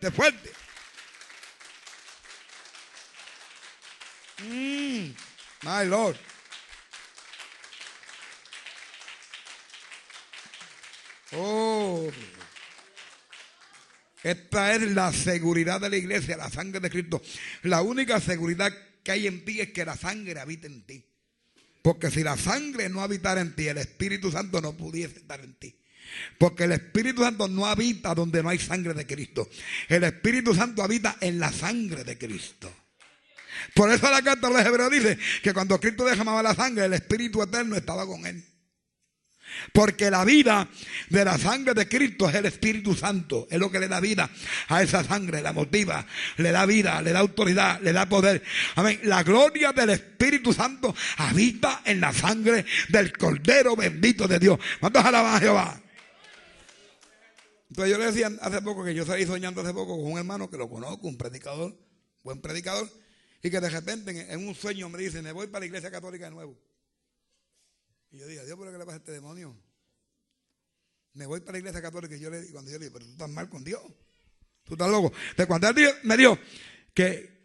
De fuerte. Mm, my Lord. Oh. Esta es la seguridad de la iglesia, la sangre de Cristo. La única seguridad que hay en ti es que la sangre habita en ti. Porque si la sangre no habitara en ti, el Espíritu Santo no pudiese estar en ti. Porque el Espíritu Santo no habita donde no hay sangre de Cristo. El Espíritu Santo habita en la sangre de Cristo. Por eso la carta de los hebreos dice que cuando Cristo derramaba la sangre, el Espíritu Eterno estaba con él. Porque la vida de la sangre de Cristo es el Espíritu Santo. Es lo que le da vida a esa sangre, la motiva, le da vida, le da autoridad, le da poder. Amén. La gloria del Espíritu Santo habita en la sangre del Cordero bendito de Dios. ¿Cuántos alaban a Jehová? Entonces yo le decía hace poco que yo salí soñando hace poco con un hermano que lo conozco, un predicador, buen predicador, y que de repente en un sueño me dice, me voy para la iglesia católica de nuevo. Y yo dije, Dios, ¿por qué le pasa a este demonio? Me voy para la iglesia católica y yo le, cuando yo le dije, pero tú estás mal con Dios. Tú estás loco. Entonces cuando él me dijo que,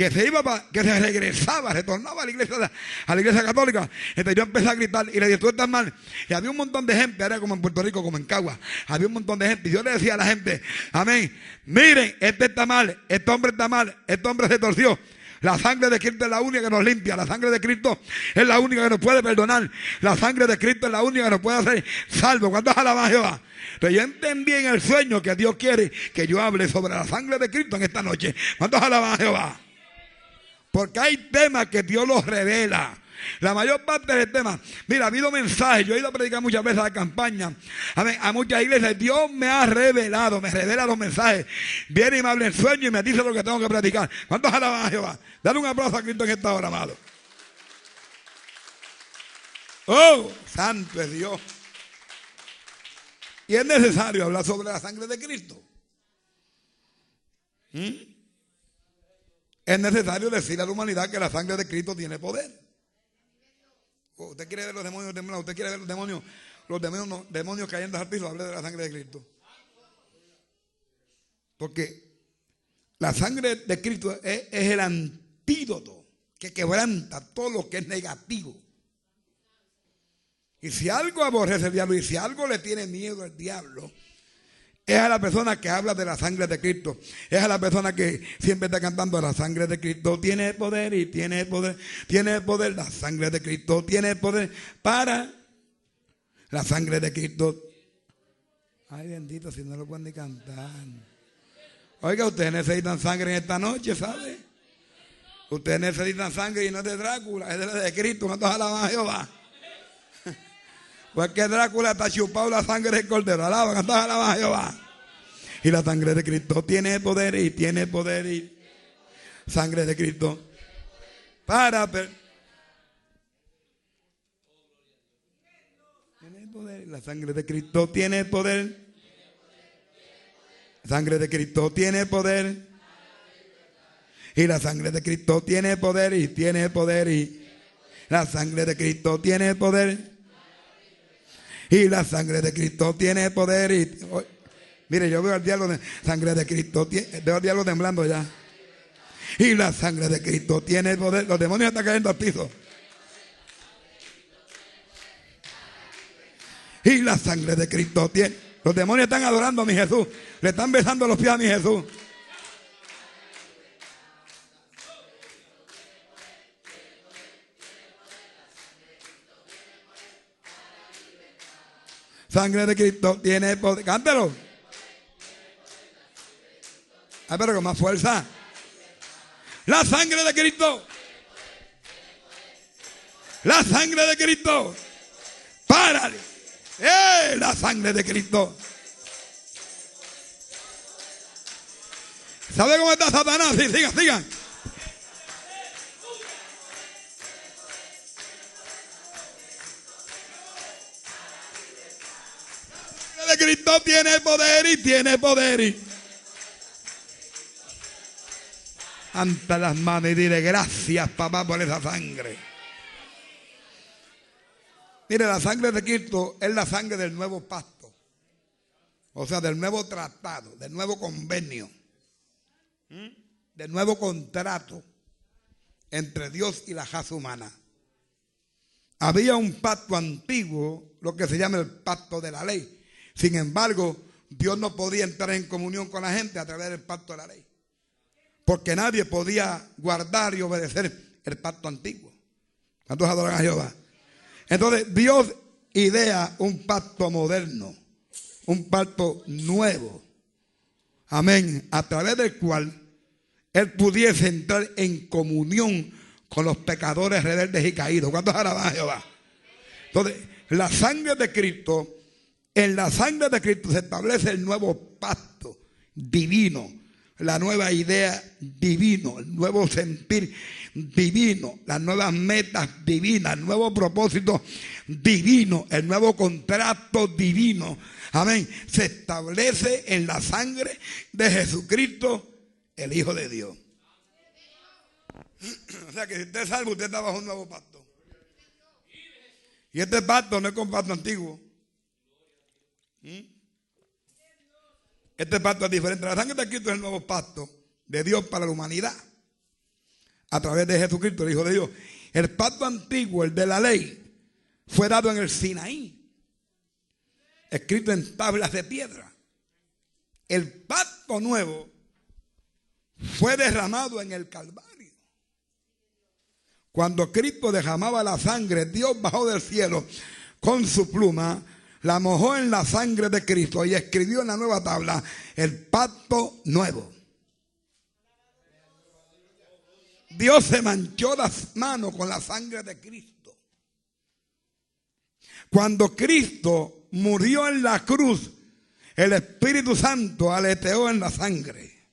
que se iba que se regresaba, retornaba a la iglesia, a la iglesia católica, entonces yo empecé a gritar y le dije, tú estás mal. Y había un montón de gente, era como en Puerto Rico, como en Cagua, había un montón de gente. Y yo le decía a la gente, amén, miren, este está mal, este hombre está mal, este hombre se torció. La sangre de Cristo es la única que nos limpia. La sangre de Cristo es la única que nos puede perdonar. La sangre de Cristo es la única que nos puede hacer salvo. ¿Cuántos alaban a Jehová? Pero yo entendí en el sueño que Dios quiere que yo hable sobre la sangre de Cristo en esta noche. ¿Cuántos alaban a Jehová? Porque hay temas que Dios los revela. La mayor parte del tema, mira, ha habido mensajes, yo he ido a predicar muchas veces a la campaña, a, a muchas iglesias, Dios me ha revelado, me revela los mensajes, viene y me habla en sueño y me dice lo que tengo que predicar. ¿Cuántos alaban a Jehová? Dale un aplauso a Cristo en esta hora, amado. Oh, santo es Dios. Y es necesario hablar sobre la sangre de Cristo. ¿Mm? Es necesario decirle a la humanidad que la sangre de Cristo tiene poder. Usted quiere ver los demonios temblar, usted quiere ver los demonios, los demonios, demonios cayendo al piso, hable de la sangre de Cristo. Porque la sangre de Cristo es, es el antídoto que quebranta todo lo que es negativo. Y si algo aborrece el diablo y si algo le tiene miedo al diablo, es a la persona que habla de la sangre de Cristo. Es a la persona que siempre está cantando la sangre de Cristo. Tiene poder y tiene poder. Tiene poder. La sangre de Cristo tiene poder para la sangre de Cristo. Ay, bendito, si no lo pueden ni cantar. Oiga, ustedes necesitan sangre en esta noche, ¿sabe? Ustedes necesitan sangre y no es de Drácula, es de, de Cristo. ¿Cuántos alaban a Jehová? Pues que Drácula está chupado la sangre del cordero. Alaba, ¿cuántos alaban a Jehová? Y la sangre de Cristo tiene poder y tiene poder y sangre de Cristo para tiene poder. La sangre de Cristo tiene poder. Sangre de Cristo tiene poder. Y la sangre de Cristo tiene poder y tiene poder y la sangre de Cristo tiene poder. Y la sangre de Cristo tiene poder y Mire, yo veo al diablo sangre de Cristo, veo al diablo temblando ya. Y la sangre de Cristo tiene poder. Los demonios están cayendo al piso. Y la sangre de Cristo tiene. Los demonios están adorando a mi Jesús. Le están besando los pies a mi Jesús. Sangre de Cristo tiene poder. Cántalo. Ah, pero con más fuerza. La sangre de Cristo. La sangre de Cristo. Párale. ¡Eh! La sangre de Cristo. ¿Sabe cómo está Satanás? Sí, sigan, sigan. Cristo tiene poder y tiene poder. Y... Ante las manos y dile gracias, papá, por esa sangre. Mire, la sangre de Cristo es la sangre del nuevo pacto. O sea, del nuevo tratado, del nuevo convenio. del nuevo contrato entre Dios y la raza humana. Había un pacto antiguo, lo que se llama el pacto de la ley. Sin embargo, Dios no podía entrar en comunión con la gente a través del pacto de la ley. Porque nadie podía guardar y obedecer el pacto antiguo. ¿Cuántos adoran a Jehová? Entonces, Dios idea un pacto moderno, un pacto nuevo. Amén. A través del cual Él pudiese entrar en comunión con los pecadores rebeldes y caídos. ¿Cuántos alaban a Jehová? Entonces, la sangre de Cristo, en la sangre de Cristo se establece el nuevo pacto divino, la nueva idea divino, el nuevo sentir divino, las nuevas metas divinas, el nuevo propósito divino, el nuevo contrato divino. Amén. Se establece en la sangre de Jesucristo, el Hijo de Dios. O sea que si usted es salvo, usted está bajo un nuevo pacto. Y este pacto no es con pacto antiguo. Este pacto es diferente. La sangre de Cristo es el nuevo pacto de Dios para la humanidad. A través de Jesucristo, el Hijo de Dios. El pacto antiguo, el de la ley, fue dado en el Sinaí. Escrito en tablas de piedra. El pacto nuevo fue derramado en el Calvario. Cuando Cristo derramaba la sangre, Dios bajó del cielo con su pluma, la mojó en la sangre de Cristo y escribió en la nueva tabla el pacto nuevo. Dios se manchó las manos con la sangre de Cristo. Cuando Cristo murió en la cruz, el Espíritu Santo aleteó en la sangre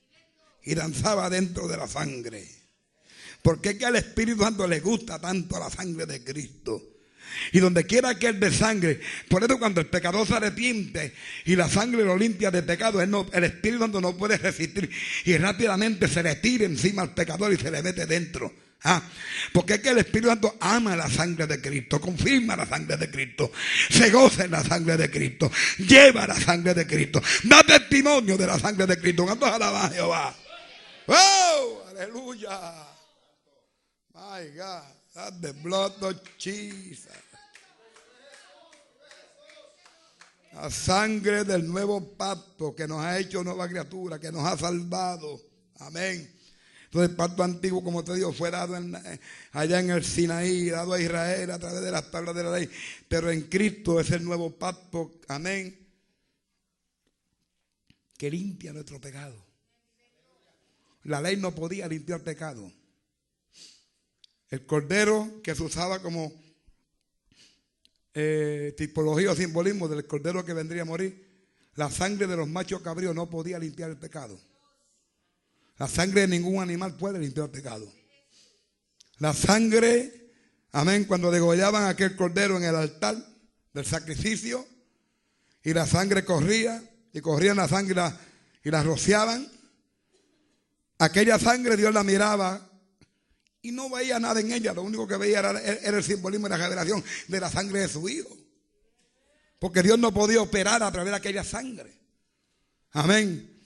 y danzaba dentro de la sangre. Porque es que al Espíritu Santo le gusta tanto la sangre de Cristo. Y donde quiera que él de sangre, por eso cuando el pecador se arrepiente y la sangre lo limpia de pecado, el Espíritu Santo no puede resistir y rápidamente se le tira encima al pecador y se le mete dentro. Ah, porque es que el Espíritu Santo ama la sangre de Cristo, confirma la sangre de Cristo, se goza en la sangre de Cristo, lleva la sangre de Cristo, da testimonio de la sangre de Cristo. ¿Cuántos alaban Jehová? ¡Oh! ¡Aleluya! My God, that's the blood of Jesus. La sangre del nuevo pacto que nos ha hecho nueva criatura, que nos ha salvado. Amén. Entonces el pacto antiguo, como te digo, fue dado eh, allá en el Sinaí, dado a Israel a través de las tablas de la ley. Pero en Cristo es el nuevo pacto. Amén. Que limpia nuestro pecado. La ley no podía limpiar pecado. El cordero que se usaba como eh, tipología o simbolismo del cordero que vendría a morir, la sangre de los machos cabríos no podía limpiar el pecado. La sangre de ningún animal puede limpiar el pecado. La sangre, amén, cuando degollaban aquel cordero en el altar del sacrificio y la sangre corría y corrían la sangre y la rociaban, aquella sangre Dios la miraba y no veía nada en ella, lo único que veía era, el simbolismo y la revelación de la sangre de su hijo. Porque Dios no podía operar a través de aquella sangre. Amén.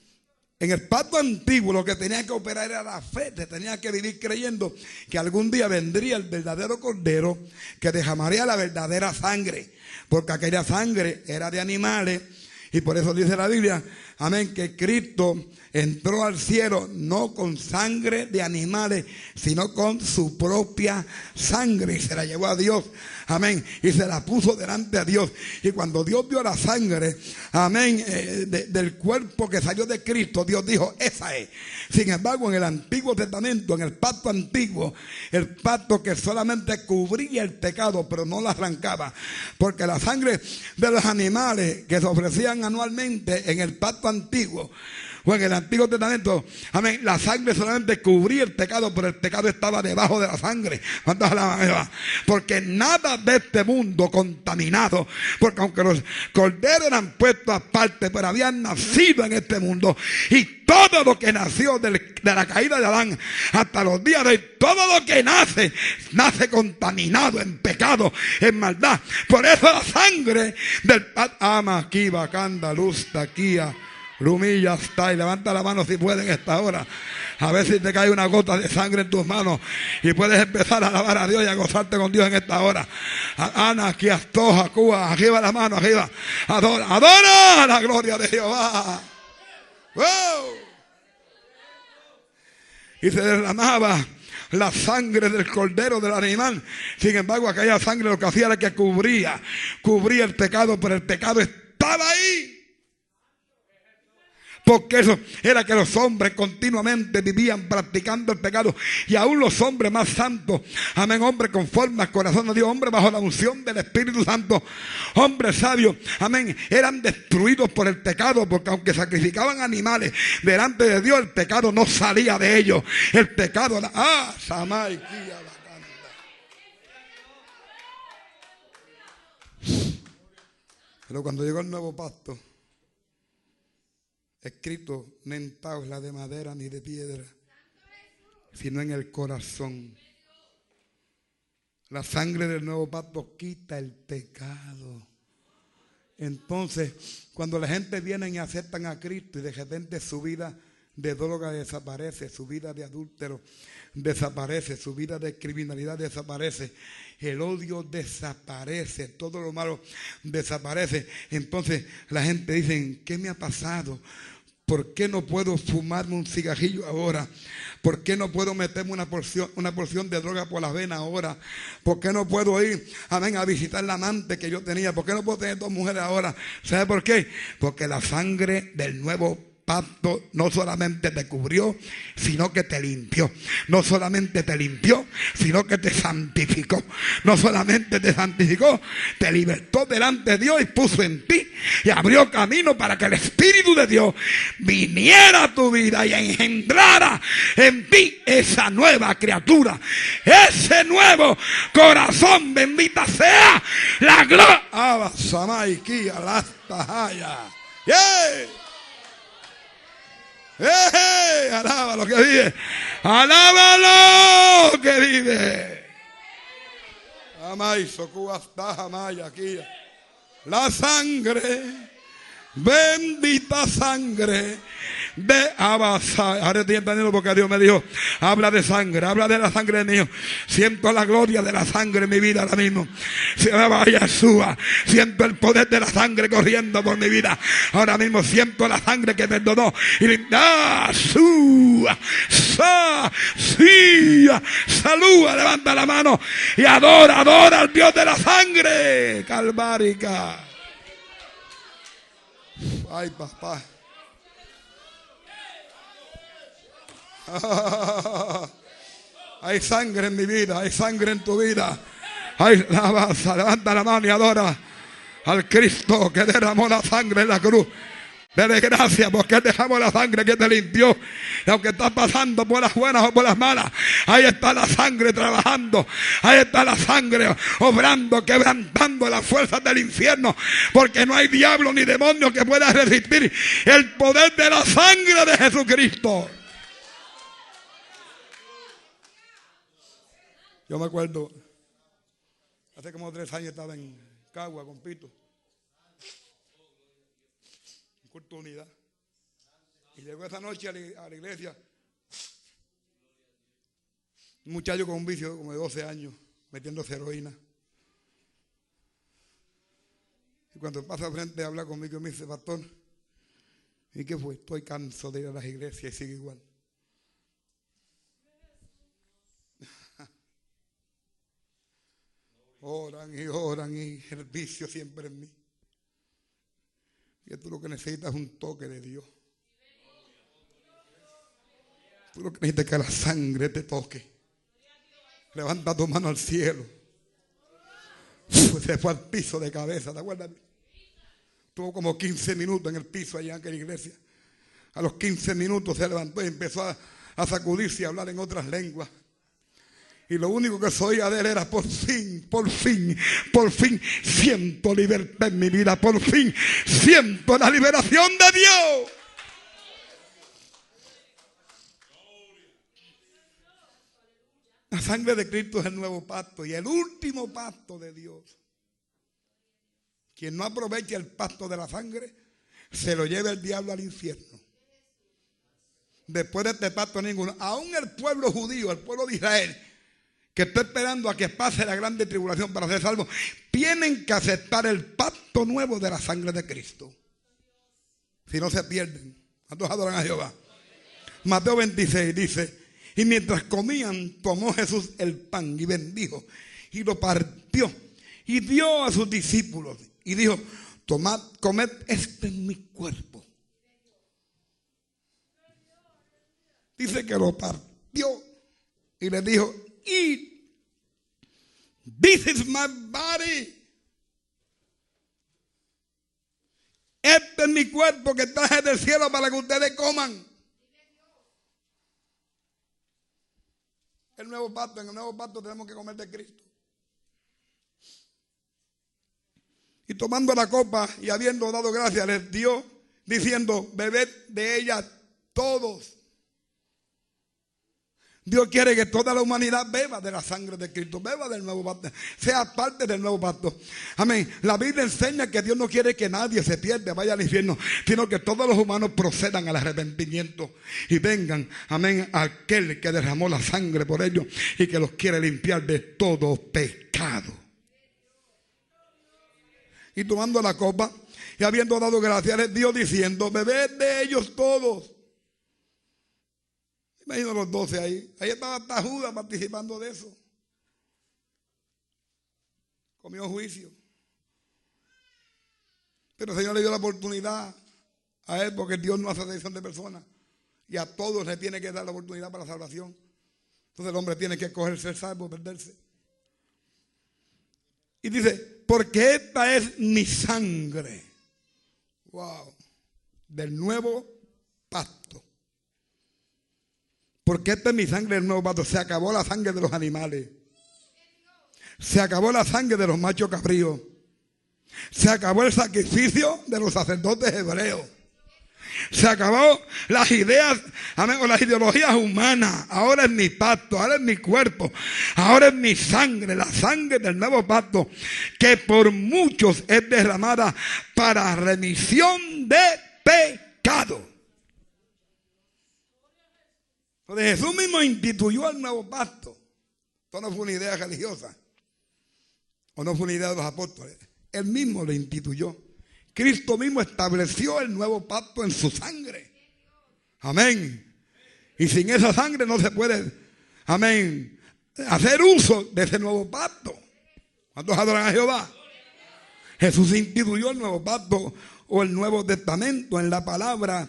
En el pacto antiguo lo que tenía que operar era la fe, se tenía que vivir creyendo que algún día vendría el verdadero cordero que derramaría la verdadera sangre, porque aquella sangre era de animales y por eso dice la Biblia, amén, que Cristo entró al cielo no con sangre de animales, sino con su propia sangre y se la llevó a Dios. Amén. Y se la puso delante a Dios. Y cuando Dios vio la sangre, amén, eh, del cuerpo que salió de Cristo, Dios dijo, esa es. Sin embargo, en el Antiguo Testamento, en el pacto antiguo, el pacto que solamente cubría el pecado, pero no lo arrancaba. Porque la sangre de los animales que se ofrecían anualmente en el pacto antiguo, en el Antiguo Testamento, amén, la sangre solamente cubría el pecado, pero el pecado estaba debajo de la sangre. Porque nada de este mundo contaminado, porque aunque los corderos eran puestos aparte, pero habían nacido en este mundo, y todo lo que nació de la caída de Adán hasta los días de hoy, todo lo que nace, nace contaminado en pecado, en maldad. Por eso la sangre del ama aquí, bacanda, luz, taquía Rumilla está y levanta la mano si puede en esta hora. A ver si te cae una gota de sangre en tus manos y puedes empezar a alabar a Dios y a gozarte con Dios en esta hora. Ana, aquí astoja, Cuba, arriba la mano, arriba. Adora, adora la gloria de Jehová. Y se derramaba la sangre del cordero del animal. Sin embargo, aquella sangre lo que hacía era que cubría, cubría el pecado, pero el pecado estaba ahí. Porque eso era que los hombres continuamente vivían practicando el pecado. Y aún los hombres más santos, amén, hombres conformes al corazón de Dios, hombres bajo la unción del Espíritu Santo, hombres sabios, amén, eran destruidos por el pecado. Porque aunque sacrificaban animales delante de Dios, el pecado no salía de ellos. El pecado, ah, Samay, Pero cuando llegó el nuevo pacto, escrito no en tabla de madera ni de piedra, sino en el corazón. La sangre del nuevo pacto quita el pecado. Entonces, cuando la gente viene y aceptan a Cristo y de repente su vida de droga desaparece, su vida de adúltero desaparece, su vida de criminalidad desaparece, el odio desaparece, todo lo malo desaparece. Entonces la gente dice, ¿qué me ha pasado? ¿Por qué no puedo fumarme un cigarrillo ahora? ¿Por qué no puedo meterme una porción, una porción de droga por las venas ahora? ¿Por qué no puedo ir, amén, a visitar la amante que yo tenía? ¿Por qué no puedo tener dos mujeres ahora? ¿Sabe por qué? Porque la sangre del nuevo pacto no solamente te cubrió, sino que te limpió. No solamente te limpió, sino que te santificó. No solamente te santificó, te libertó delante de Dios y puso en ti y abrió camino para que el Espíritu de Dios viniera a tu vida y engendrara en ti esa nueva criatura, ese nuevo corazón. Bendita sea la gloria. Yeah. ¡Eh! Alaba lo que vive. Alábalo que vive. Aquí. La sangre, bendita sangre de Abasai. Ahora estoy entendiendo porque Dios me dijo, habla de sangre, habla de la sangre mío. Siento la gloria de la sangre en mi vida ahora mismo. Se me vaya Siento el poder de la sangre corriendo por mi vida. Ahora mismo siento la sangre que perdonó. Y ah, sua, sa, sí, saluda, levanta la mano y adora, adora al Dios de la sangre. Calvárica. Ay, papá. hay sangre en mi vida, hay sangre en tu vida. Hay levanta la mano y adora al Cristo que derramó la sangre en la cruz. Dele gracias porque dejamos la sangre que te limpió. Y aunque estás pasando por las buenas o por las malas, ahí está la sangre trabajando. Ahí está la sangre obrando, quebrantando las fuerzas del infierno. Porque no hay diablo ni demonio que pueda resistir el poder de la sangre de Jesucristo. Yo me acuerdo, hace como tres años estaba en Cagua con Pito, en culto unidad. Y llegó esa noche a la, iglesia un muchacho con un vicio como de 12 años, metiéndose heroína. Y cuando pasa frente habla conmigo me dice, pastor, ¿y qué fue? Estoy cansado de ir a las iglesias y sigue igual. Oran y oran y el vicio siempre en mí. Y tú lo que necesitas es un toque de Dios. Tú lo que necesitas es que la sangre te toque. Levanta tu mano al cielo. Se fue al piso de cabeza, ¿te acuerdas? Tuvo como 15 minutos en el piso allá en aquella iglesia. A los 15 minutos se levantó y empezó a, a sacudirse y a hablar en otras lenguas. Y lo único que soy de él era por fin, por fin, por fin siento libertad en mi vida. Por fin siento la liberación de Dios. La sangre de Cristo es el nuevo pacto y el último pacto de Dios. Quien no aprovecha el pacto de la sangre se lo lleve el diablo al infierno. Después de este pacto ninguno, aún el pueblo judío, el pueblo de Israel, que está esperando a que pase la grande tribulación para ser salvo, tienen que aceptar el pacto nuevo de la sangre de Cristo. Si no se pierden. ¿Cuántos adoran a Jehová? Mateo 26 dice, y mientras comían, tomó Jesús el pan y bendijo y lo partió y dio a sus discípulos y dijo, tomad, comed, este es mi cuerpo. Dice que lo partió y le dijo, eat. This is my body. Este es mi cuerpo que traje del cielo para que ustedes coman. El nuevo pacto, en el nuevo pacto tenemos que comer de Cristo. Y tomando la copa y habiendo dado gracias, les dio, diciendo, bebed de ella todos. Dios quiere que toda la humanidad beba de la sangre de Cristo, beba del nuevo pacto, sea parte del nuevo pacto. Amén. La Biblia enseña que Dios no quiere que nadie se pierda, vaya al infierno, sino que todos los humanos procedan al arrepentimiento y vengan, amén, a aquel que derramó la sangre por ellos y que los quiere limpiar de todo pecado. Y tomando la copa y habiendo dado gracias, Dios diciendo, bebed de ellos todos Imagino los doce ahí. Ahí estaba hasta Judas participando de eso. Comió juicio. Pero el Señor le dio la oportunidad a él porque Dios no hace decisión de personas. Y a todos le tiene que dar la oportunidad para la salvación. Entonces el hombre tiene que coger ser salvo, perderse. Y dice, porque esta es mi sangre. Wow. Del nuevo pacto porque esta es mi sangre del nuevo pacto. Se acabó la sangre de los animales. Se acabó la sangre de los machos cabríos. Se acabó el sacrificio de los sacerdotes hebreos. Se acabó las ideas, amén, o las ideologías humanas. Ahora es mi pacto, ahora es mi cuerpo, ahora es mi sangre, la sangre del nuevo pacto, que por muchos es derramada para remisión de pecado. Jesús mismo instituyó el nuevo pacto. Esto no fue una idea religiosa. O no fue una idea de los apóstoles. Él mismo lo instituyó. Cristo mismo estableció el nuevo pacto en su sangre. Amén. Y sin esa sangre no se puede, amén, hacer uso de ese nuevo pacto. ¿Cuántos adoran a Jehová? Jesús instituyó el nuevo pacto o el nuevo testamento en la palabra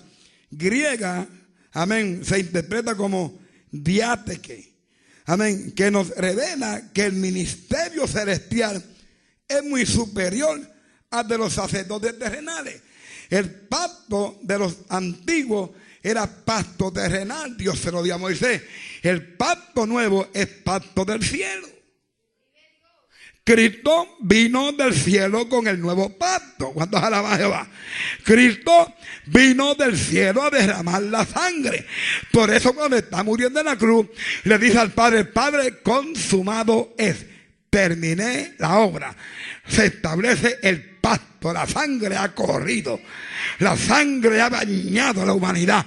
griega amén, se interpreta como diáteque. Amén, que nos revela que el ministerio celestial es muy superior al de los sacerdotes terrenales. El pacto de los antiguos era pacto terrenal, Dios se lo dio a Moisés. El pacto nuevo es pacto del cielo. Cristo vino del cielo con el nuevo pacto. ¿Cuántos alaban Jehová? Cristo vino del cielo a derramar la sangre. Por eso cuando está muriendo en la cruz, le dice al Padre, Padre, consumado es. Terminé la obra. Se establece el pacto. La sangre ha corrido. La sangre ha bañado a la humanidad.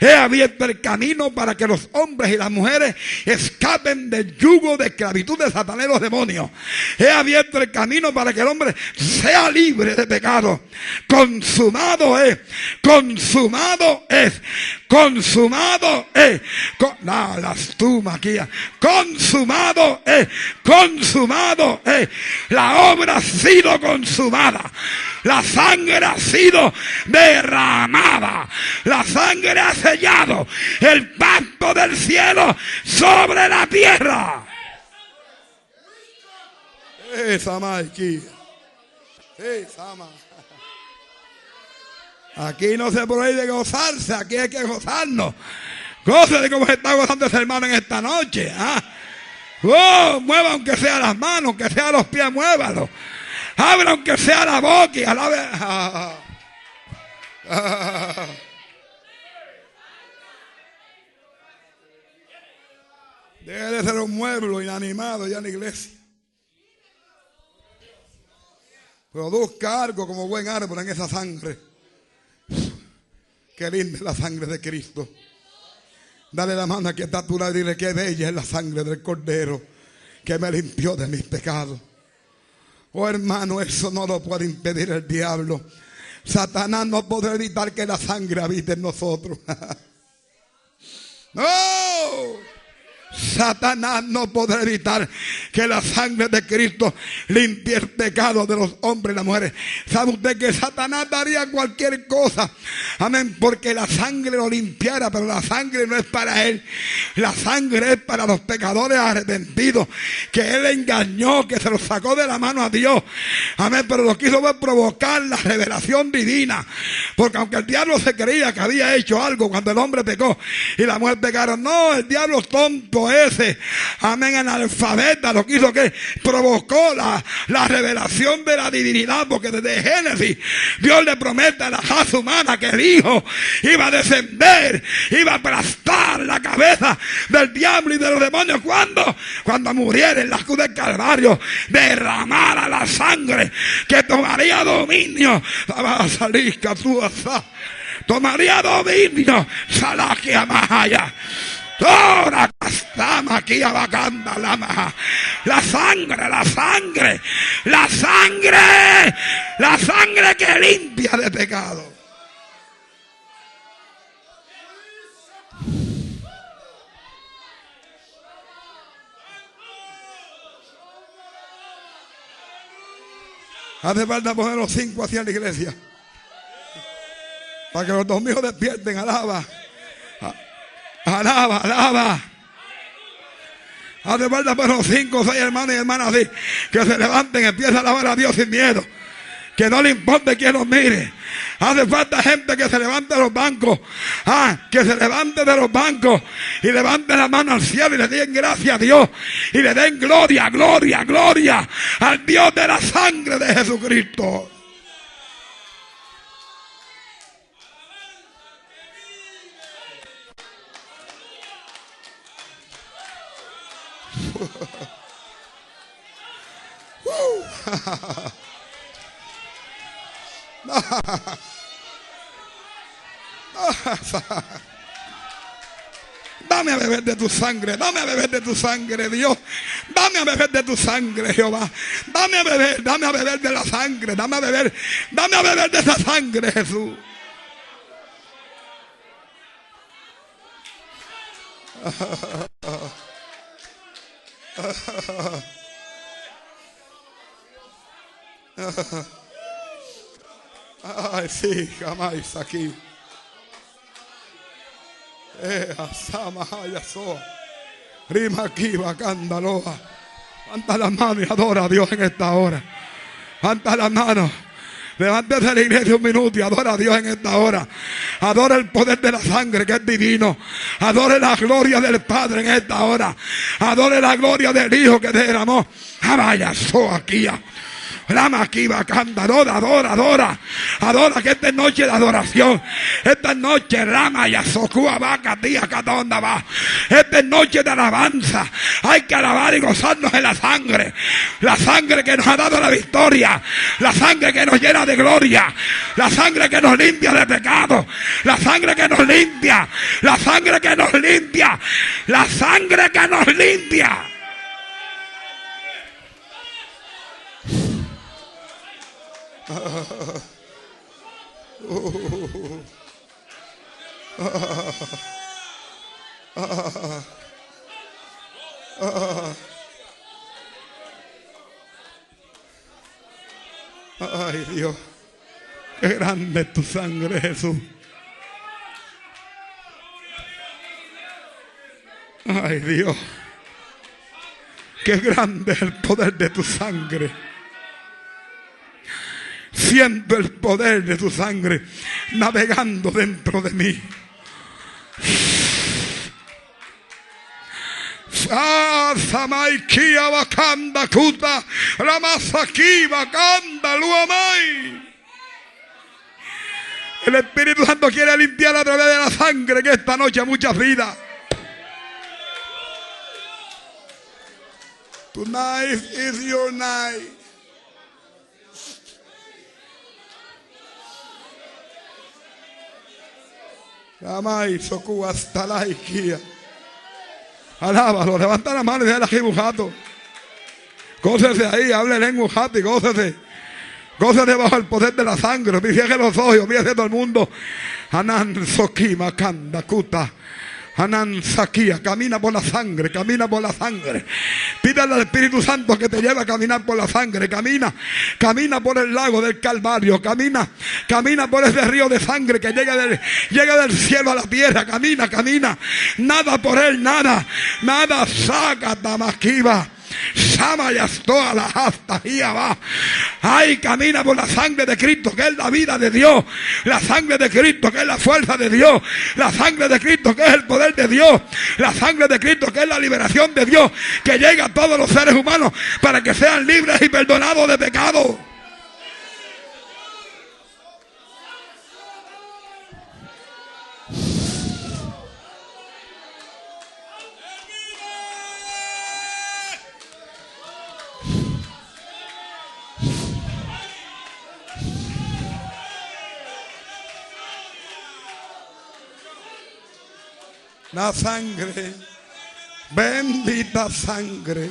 He abierto el camino para que los hombres y las mujeres escapen del yugo de esclavitud de Satanás los demonios. He abierto el camino para que el hombre sea libre de pecado. Consumado es. Consumado es. Consumado es. no, las. Consumado es. Consumado es. La obra ha sido consumada. La sangre ha sido derramada. La sangre ha sellado el pacto del cielo sobre la tierra. Esa aquí. Aquí no se prohíbe gozarse, aquí hay que gozarnos. Goce de cómo se está gozando ese hermano en esta noche. ¿ah? Oh, mueva aunque sea las manos, aunque sea los pies, muévalo. Abra aunque sea la boca y alabe. Deje de ser un mueble inanimado ya en la iglesia. Produzca algo como buen árbol en esa sangre. Qué linda es la sangre de Cristo. Dale la mano a quien está tu lado y dile qué bella es la sangre del Cordero que me limpió de mis pecados. Oh hermano, eso no lo puede impedir el diablo. Satanás no podrá evitar que la sangre habite en nosotros. no. Satanás no podrá evitar que la sangre de Cristo limpie el pecado de los hombres y las mujeres. ¿Sabe usted que Satanás daría cualquier cosa? Amén, porque la sangre lo limpiara, pero la sangre no es para él. La sangre es para los pecadores arrepentidos, que él engañó, que se los sacó de la mano a Dios. Amén, pero lo quiso ver provocar la revelación divina. Porque aunque el diablo se creía que había hecho algo cuando el hombre pecó y la mujer pecaron, no, el diablo es ese, amén, analfabeta, lo que hizo que provocó la, la revelación de la divinidad, porque desde Génesis Dios le promete a la raza humana que el Hijo iba a descender, iba a aplastar la cabeza del diablo y de los demonios. ¿Cuándo? Cuando muriera en la cruz del Calvario, derramara la sangre que tomaría dominio. Tomaría dominio. Salakia Mahaya. Ahora estamos aquí abacando la La sangre, la sangre, la sangre, la sangre que limpia de pecado. Hace falta poner los cinco hacia la iglesia. Para que los dos míos despierten, alaba. Alaba, alaba. Hace falta por los cinco o seis hermanos y hermanas así que se levanten, empiecen a alabar a Dios sin miedo. Que no le importe quién los mire. Hace falta gente que se levante de los bancos. Ah, que se levante de los bancos y levante la mano al cielo y le den gracias a Dios. Y le den gloria, gloria, gloria al Dios de la sangre de Jesucristo. Dame a beber de tu sangre, dame a beber de tu sangre, Dios. Dame a beber de tu sangre, Jehová. Dame a beber, dame a beber de la sangre, dame a beber, dame a beber de esa sangre, Jesús. Ay, sí, jamás aquí. Eh, asama, soa. Rima aquí, bacandaloa. Levanta las manos y adora a Dios en esta hora. Levanta las manos. Levántese de la iglesia un minuto y adora a Dios en esta hora. Adora el poder de la sangre que es divino. Adore la gloria del Padre en esta hora. Adore la gloria del Hijo que derramó. Ah, vaya, so aquí. Rama aquí bacanda, adora, adora, adora. Adora que esta es noche de adoración. Esta es noche, Rama y Azokua vaca, tía, dónde va. Esta es noche de alabanza. Hay que alabar y gozarnos en la sangre. La sangre que nos ha dado la victoria. La sangre que nos llena de gloria. La sangre que nos limpia de pecado. La sangre que nos limpia. La sangre que nos limpia. La sangre que nos limpia. Ay Dios, qué grande es tu sangre Jesús. Ay Dios, qué grande es el poder de tu sangre. Siento el poder de tu sangre navegando dentro de mí. El Espíritu Santo quiere limpiar a través de la sangre que esta noche muchas vidas. Tonight is your night. Amai, socu hasta la iquía. Alábalo, levanta la mano y déjala aquí bujato. Gócese ahí, hable lengua jato y gócese. Gócese bajo el poder de la sangre. Cierre los ojos, olvídese todo el mundo. Anan Sokima Kanda Kuta. Anan Sakia, camina por la sangre, camina por la sangre. Pídale al Espíritu Santo que te lleve a caminar por la sangre. Camina, camina por el lago del Calvario. Camina, camina por ese río de sangre que llega del, llega del cielo a la tierra. Camina, camina. Nada por él, nada. Nada saca Tamakiva. Sama ya toda la hasta y va. Ay, camina por la sangre de Cristo, que es la vida de Dios. La sangre de Cristo, que es la fuerza de Dios. La sangre de Cristo, que es el poder de Dios. La sangre de Cristo, que es la liberación de Dios, que llega a todos los seres humanos para que sean libres y perdonados de pecado. La sangre, bendita sangre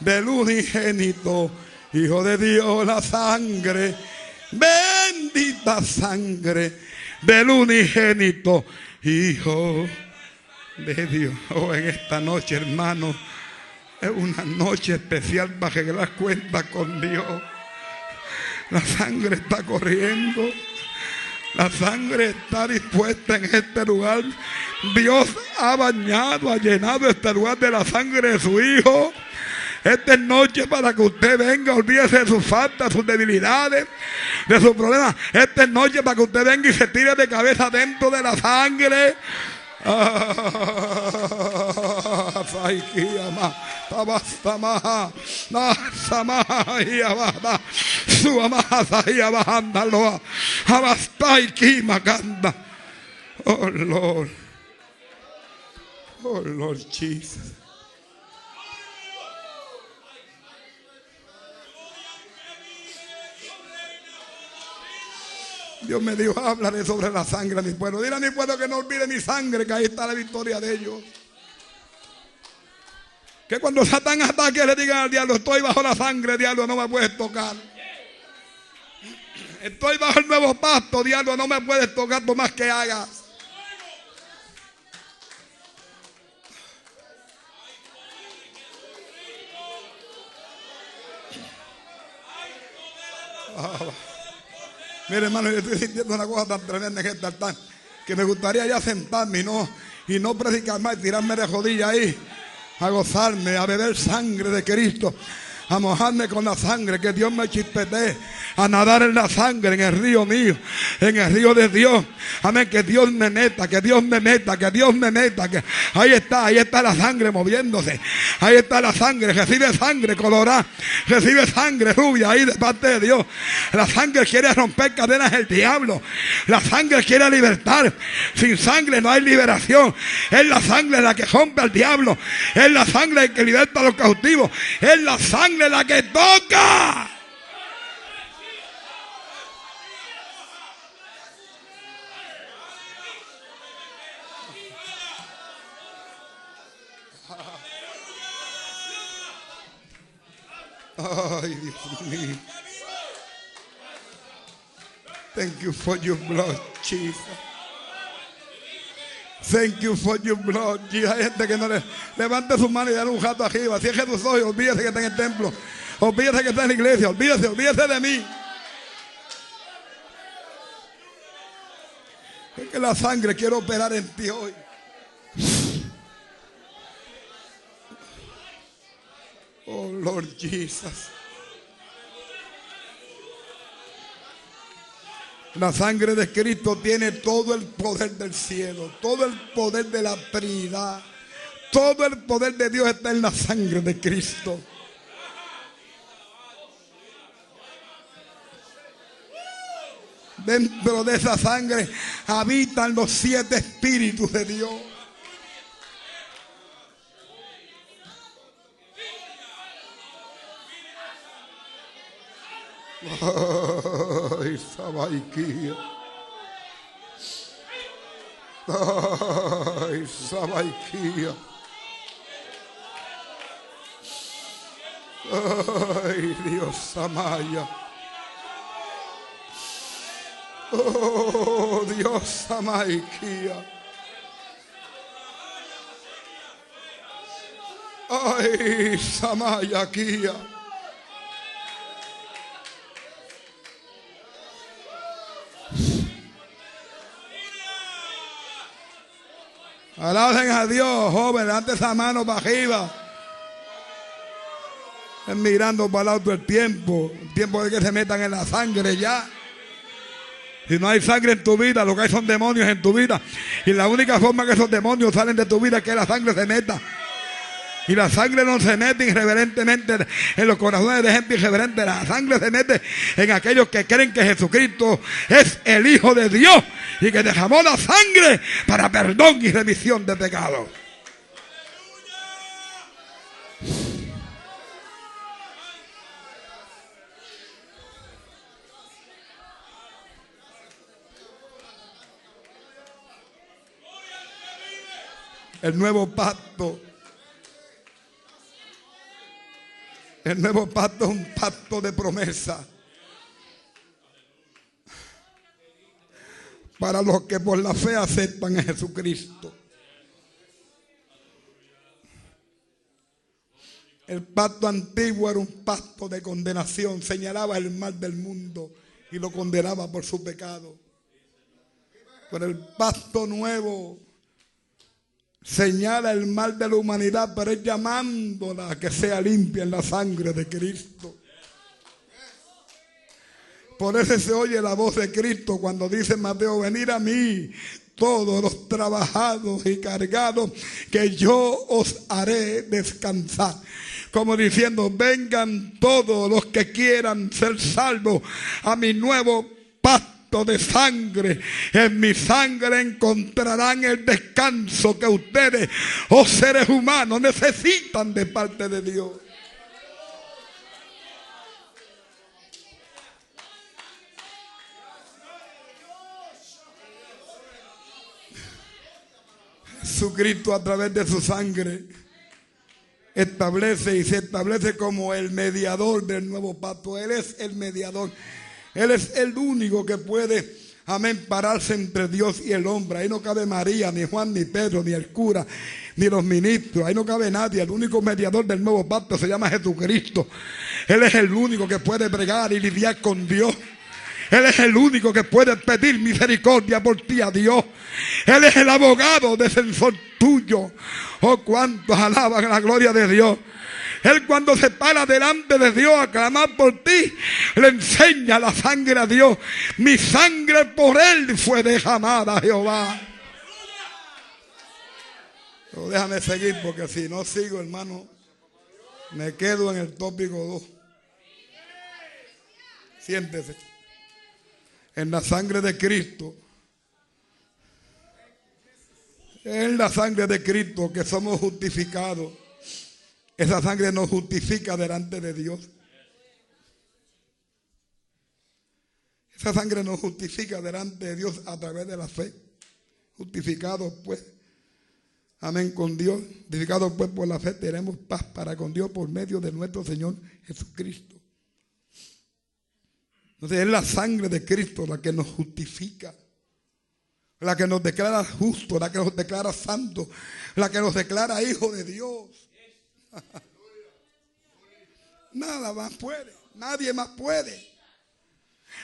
del unigénito, Hijo de Dios, la sangre, bendita sangre del unigénito, Hijo de Dios. Oh, en esta noche, hermano, es una noche especial para que las cuentas con Dios. La sangre está corriendo. La sangre está dispuesta en este lugar. Dios ha bañado, ha llenado este lugar de la sangre de su Hijo. Esta es noche para que usted venga, olvídese de sus faltas, sus debilidades, de sus problemas. Esta es noche para que usted venga y se tire de cabeza dentro de la sangre. Saya Thank you, tak. Oh Lord, oh Lord Jesus. Dios me dijo, háblale sobre la sangre mi pueblo. Dile a mi pueblo que no olvide mi sangre, que ahí está la victoria de ellos. Que cuando Satán ataque le digan al diablo, estoy bajo la sangre, diablo, no me puedes tocar. Estoy bajo el nuevo pacto, diablo, no me puedes tocar por más que hagas. Ah. Mire, hermano, yo estoy sintiendo una cosa tan tremenda en este altar que me gustaría ya sentarme y no, y no predicar más y tirarme de rodillas ahí a gozarme, a beber sangre de Cristo a mojarme con la sangre, que Dios me chispetee, a nadar en la sangre, en el río mío, en el río de Dios. Amén, que Dios me meta, que Dios me meta, que Dios me meta, que ahí está, ahí está la sangre moviéndose, ahí está la sangre, recibe sangre colorada, recibe sangre rubia ahí de parte de Dios. La sangre quiere romper cadenas del diablo, la sangre quiere libertar, sin sangre no hay liberación, es la sangre la que rompe al diablo, es la sangre que liberta a los cautivos, es la sangre la que toca. Ay, Dios mío. Thank you for your blood, Jesus. Thank you for your blood. Hay gente que no le levante su mano y dale un jato arriba. Cierre tus ojos, olvídese que está en el templo. Olvídese que está en la iglesia. Olvídese, olvídese de mí. Es que la sangre quiere operar en ti hoy. Oh Lord Jesus. La sangre de Cristo tiene todo el poder del cielo, todo el poder de la Trinidad. Todo el poder de Dios está en la sangre de Cristo. Dentro de esa sangre habitan los siete espíritus de Dios. Ay, Ay, Sabaikia. Ay, Dios Amaya. Oh, Dios Amaikia. Ay, Samaya Alaben a Dios, joven, levante esa mano para arriba. Mirando para el otro el tiempo, el tiempo de que se metan en la sangre ya. Si no hay sangre en tu vida, lo que hay son demonios en tu vida. Y la única forma que esos demonios salen de tu vida es que la sangre se meta. Y la sangre no se mete irreverentemente en los corazones de gente irreverente. La sangre se mete en aquellos que creen que Jesucristo es el Hijo de Dios y que derramó la sangre para perdón y remisión de pecados. El nuevo pacto El nuevo pacto es un pacto de promesa. Para los que por la fe aceptan a Jesucristo. El pacto antiguo era un pacto de condenación. Señalaba el mal del mundo y lo condenaba por su pecado. Pero el pacto nuevo señala el mal de la humanidad, pero es llamándola a que sea limpia en la sangre de Cristo. Por eso se oye la voz de Cristo cuando dice Mateo, venir a mí todos los trabajados y cargados, que yo os haré descansar. Como diciendo, vengan todos los que quieran ser salvos a mi nuevo pacto de sangre. En mi sangre encontrarán el descanso que ustedes, oh seres humanos, necesitan de parte de Dios. Jesucristo a través de su sangre establece y se establece como el mediador del nuevo pacto. Él es el mediador. Él es el único que puede, amén, pararse entre Dios y el hombre. Ahí no cabe María, ni Juan, ni Pedro, ni el cura, ni los ministros. Ahí no cabe nadie. El único mediador del nuevo pacto se llama Jesucristo. Él es el único que puede bregar y lidiar con Dios. Él es el único que puede pedir misericordia por ti a Dios. Él es el abogado defensor tuyo. Oh, cuántos alaban la gloria de Dios. Él cuando se para delante de Dios a clamar por ti, le enseña la sangre a Dios. Mi sangre por él fue derramada, Jehová. Pero déjame seguir porque si no sigo, hermano, me quedo en el tópico 2. Siéntese. En la sangre de Cristo. En la sangre de Cristo que somos justificados. Esa sangre nos justifica delante de Dios. Esa sangre nos justifica delante de Dios a través de la fe. Justificados pues. Amén con Dios. Justificados pues por la fe tenemos paz para con Dios por medio de nuestro Señor Jesucristo. Entonces es la sangre de Cristo la que nos justifica. La que nos declara justo, la que nos declara santo, la que nos declara hijo de Dios. Nada más puede, nadie más puede.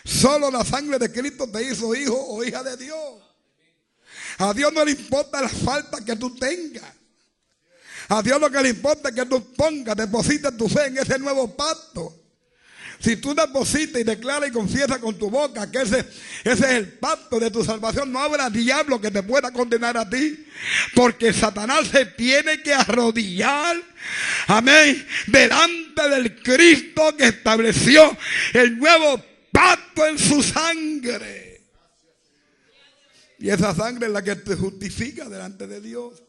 Solo la sangre de Cristo te hizo hijo o hija de Dios. A Dios no le importa la falta que tú tengas. A Dios lo que le importa es que tú pongas, deposites tu fe en ese nuevo pacto. Si tú depositas y declaras y confiesas con tu boca que ese, ese es el pacto de tu salvación, no habrá diablo que te pueda condenar a ti. Porque Satanás se tiene que arrodillar, amén, delante del Cristo que estableció el nuevo pacto en su sangre. Y esa sangre es la que te justifica delante de Dios.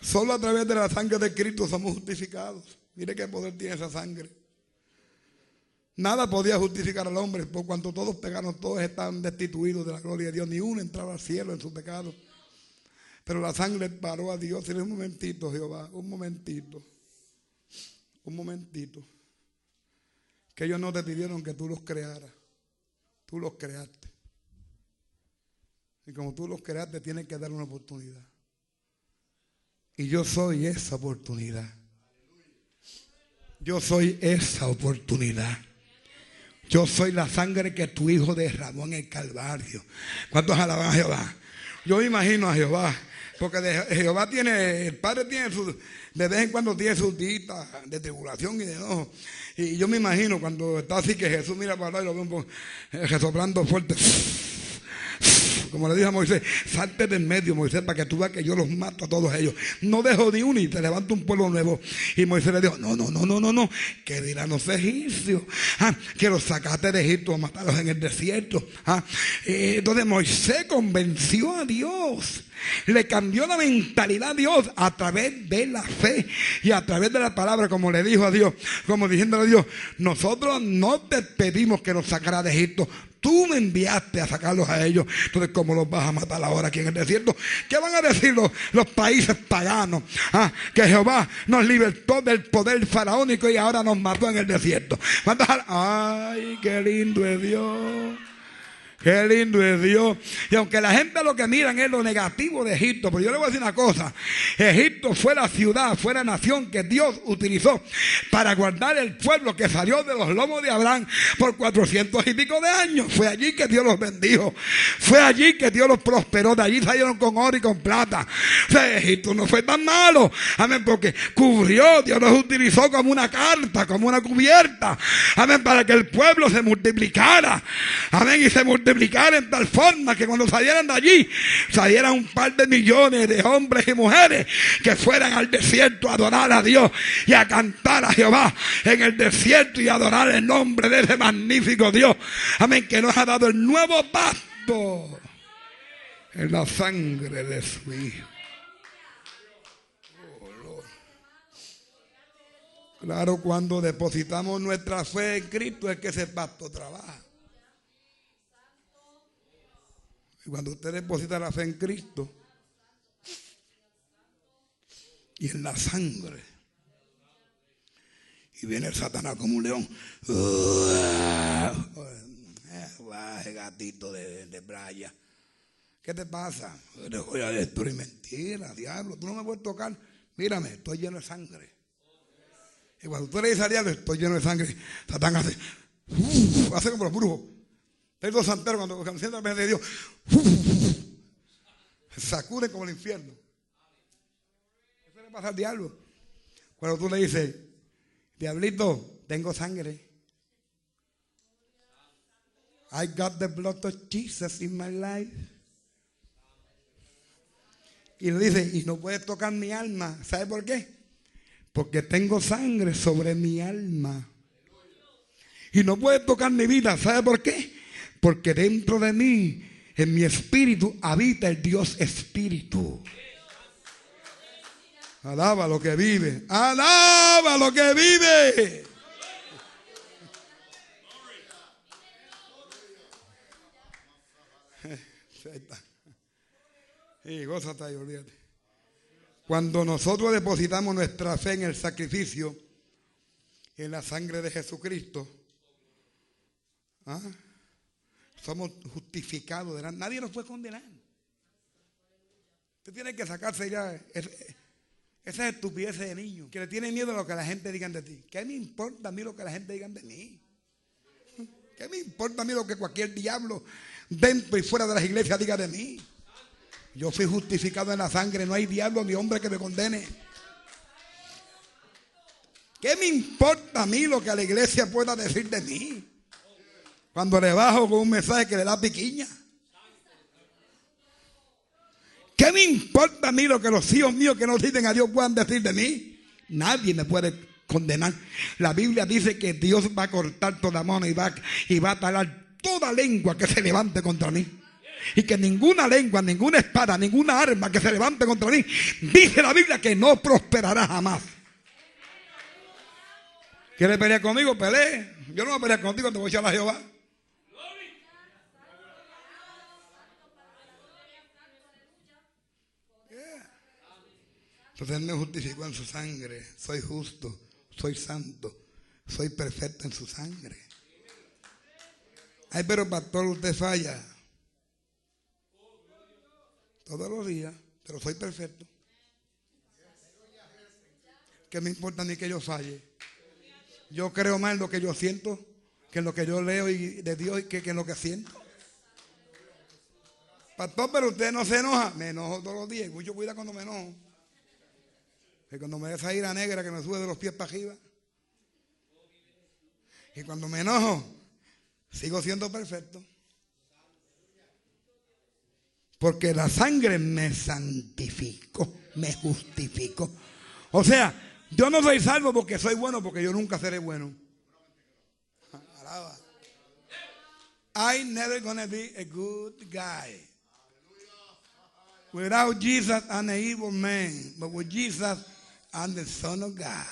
Solo a través de la sangre de Cristo somos justificados. Mire qué poder tiene esa sangre. Nada podía justificar al hombre, por cuanto todos pecaron, todos estaban destituidos de la gloria de Dios, ni uno entraba al cielo en su pecado. Pero la sangre paró a Dios. En un momentito, Jehová, un momentito, un momentito. Que ellos no te pidieron que tú los crearas, tú los creaste. Y como tú los creaste, tienes que dar una oportunidad. Y yo soy esa oportunidad. Yo soy esa oportunidad. Yo soy la sangre que tu hijo derramó en el Calvario. ¿Cuántos alaban a Jehová? Yo imagino a Jehová. Porque Jehová tiene, el Padre tiene su, de vez en cuando tiene sus días de tribulación y de enojo. Y yo me imagino cuando está así que Jesús mira para allá y lo ve eh, resoplando fuerte como le dije a Moisés, salte del medio, Moisés, para que tú veas que yo los mato a todos ellos. No dejo uno y te levanto un pueblo nuevo. Y Moisés le dijo, no, no, no, no, no, no. Que dirán los egipcios? Ah, que los sacaste de Egipto a matarlos en el desierto. Ah, entonces Moisés convenció a Dios. Le cambió la mentalidad a Dios a través de la fe y a través de la palabra, como le dijo a Dios, como diciéndole a Dios, nosotros no te pedimos que nos sacara de Egipto, Tú me enviaste a sacarlos a ellos. Entonces, ¿cómo los vas a matar ahora aquí en el desierto? ¿Qué van a decir los, países paganos? Ah, que Jehová nos libertó del poder faraónico y ahora nos mató en el desierto. Ay, qué lindo es Dios. Qué lindo es Dios. Y aunque la gente lo que miran es lo negativo de Egipto, pero yo le voy a decir una cosa. Egipto fue la ciudad, fue la nación que Dios utilizó para guardar el pueblo que salió de los lomos de Abraham por cuatrocientos y pico de años. Fue allí que Dios los bendijo. Fue allí que Dios los prosperó. De allí salieron con oro y con plata. O Egipto no fue tan malo. Amén, porque cubrió, Dios los utilizó como una carta, como una cubierta. Amén, para que el pueblo se multiplicara. Amén, y se multiplicara multiplicar en tal forma que cuando salieran de allí, salieran un par de millones de hombres y mujeres que fueran al desierto a adorar a Dios y a cantar a Jehová en el desierto y adorar el nombre de ese magnífico Dios. Amén, que nos ha dado el nuevo pacto en la sangre de su Hijo. Claro, cuando depositamos nuestra fe en Cristo es que ese pacto trabaja. Y cuando usted deposita la fe en Cristo y en la sangre, y viene el Satanás como un león. gatito de, de playa. ¿Qué te pasa? Te voy a destruir mentira, diablo. Tú no me puedes tocar. Mírame, estoy lleno de sangre. Y cuando tú le dices al diablo, estoy lleno de sangre, Satanás hace, hace como los brujos. Pedro Santero, cuando, cuando siente la de Dios, sacude como el infierno. Eso le pasa al diablo. Cuando tú le dices, diablito, tengo sangre. I got the blood of Jesus in my life. Y le dice, y no puedes tocar mi alma. ¿Sabe por qué? Porque tengo sangre sobre mi alma. Y no puedes tocar mi vida. ¿Sabe por qué? Porque dentro de mí, en mi espíritu, habita el Dios Espíritu. Alaba lo que vive. Alaba lo que vive. Cuando nosotros depositamos nuestra fe en el sacrificio, en la sangre de Jesucristo, ¿ah? Somos justificados. De Nadie nos puede condenar. Usted tiene que sacarse ya esa estupidez de niño que le tiene miedo a lo que la gente diga de ti. ¿Qué me importa a mí lo que la gente diga de mí? ¿Qué me importa a mí lo que cualquier diablo dentro y fuera de las iglesias diga de mí? Yo fui justificado en la sangre, no hay diablo ni hombre que me condene. ¿Qué me importa a mí lo que la iglesia pueda decir de mí? Cuando le bajo con un mensaje que le da piquiña. ¿Qué me importa a mí lo que los hijos míos que no sirven a Dios puedan decir de mí? Nadie me puede condenar. La Biblia dice que Dios va a cortar toda mano y va, y va a talar toda lengua que se levante contra mí. Y que ninguna lengua, ninguna espada, ninguna arma que se levante contra mí, dice la Biblia que no prosperará jamás. ¿Quiere pelear conmigo? Pelee. Yo no voy a pelear contigo, te voy a echar a Jehová. Entonces Él me justificó en su sangre. Soy justo, soy santo, soy perfecto en su sangre. Ay, pero pastor, usted falla. Todos los días, pero soy perfecto. ¿Qué me importa ni que yo falle? Yo creo más en lo que yo siento que en lo que yo leo y de Dios que, que en lo que siento. Pastor, pero usted no se enoja. Me enojo todos los días. Mucho cuidado cuando me enojo. Cuando me da esa ira negra que me sube de los pies para arriba. Y cuando me enojo, sigo siendo perfecto. Porque la sangre me santificó, me justificó. O sea, yo no soy salvo porque soy bueno, porque yo nunca seré bueno. Alaba. I never gonna be a good guy. Without Jesus, I'm an evil man. But with Jesus, I'm the Son of God.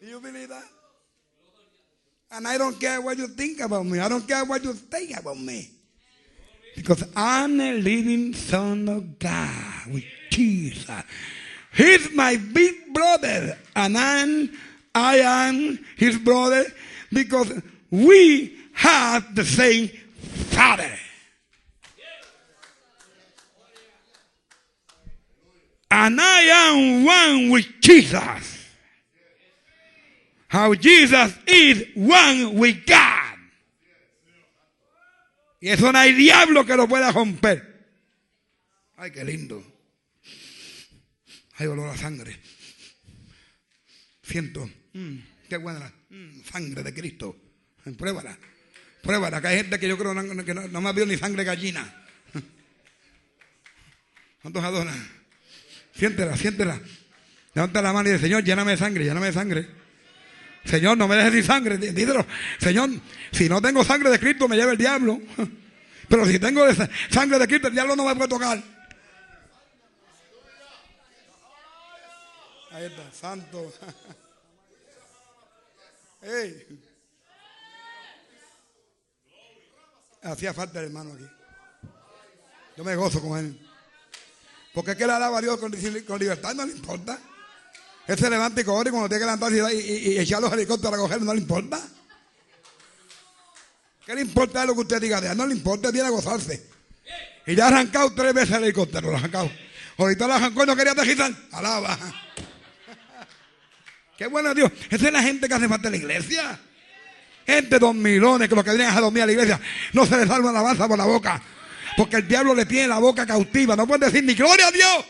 Do you believe that? And I don't care what you think about me. I don't care what you think about me. Because I'm a living son of God with Jesus. He's my big brother, and I'm, I am his brother because we have the same father. And I am one with Jesus. How Jesus is one with God. Y eso no hay diablo que lo pueda romper. Ay, qué lindo. Hay olor a sangre. Siento. Mm, qué buena. Mm, sangre de Cristo. Pruébala. Pruébala. Que hay gente que yo creo que no, no me ha visto ni sangre gallina. ¿Cuántos adoran? Siéntela, siéntela. Levanta la mano y dice, Señor, lléname de sangre, lléname de sangre. Señor, no me dejes sin sangre. Díselo. Señor, si no tengo sangre de Cristo, me lleva el diablo. Pero si tengo sangre de Cristo, el diablo no me puede tocar. Ahí está, santo. Hacía falta el hermano aquí. Yo me gozo con él. Porque es que le alaba a Dios con, libertad, no le importa. Él se levanta y corre cuando tiene que levantarse y, y, echar los helicópteros a coger, no le importa. ¿Qué le importa lo que usted diga de él? No le importa, viene a gozarse. Y ya ha arrancado tres veces el helicóptero, lo ha arrancado. Ahorita lo arrancó y no quería aterrizar. Alaba. Qué bueno Dios. Esa es la gente que hace falta en la iglesia. Gente dos milones que los que vienen a dormir a la iglesia no se les salva la alabanza por la boca. Porque el diablo le tiene la boca cautiva. No pueden decir ni gloria a Dios.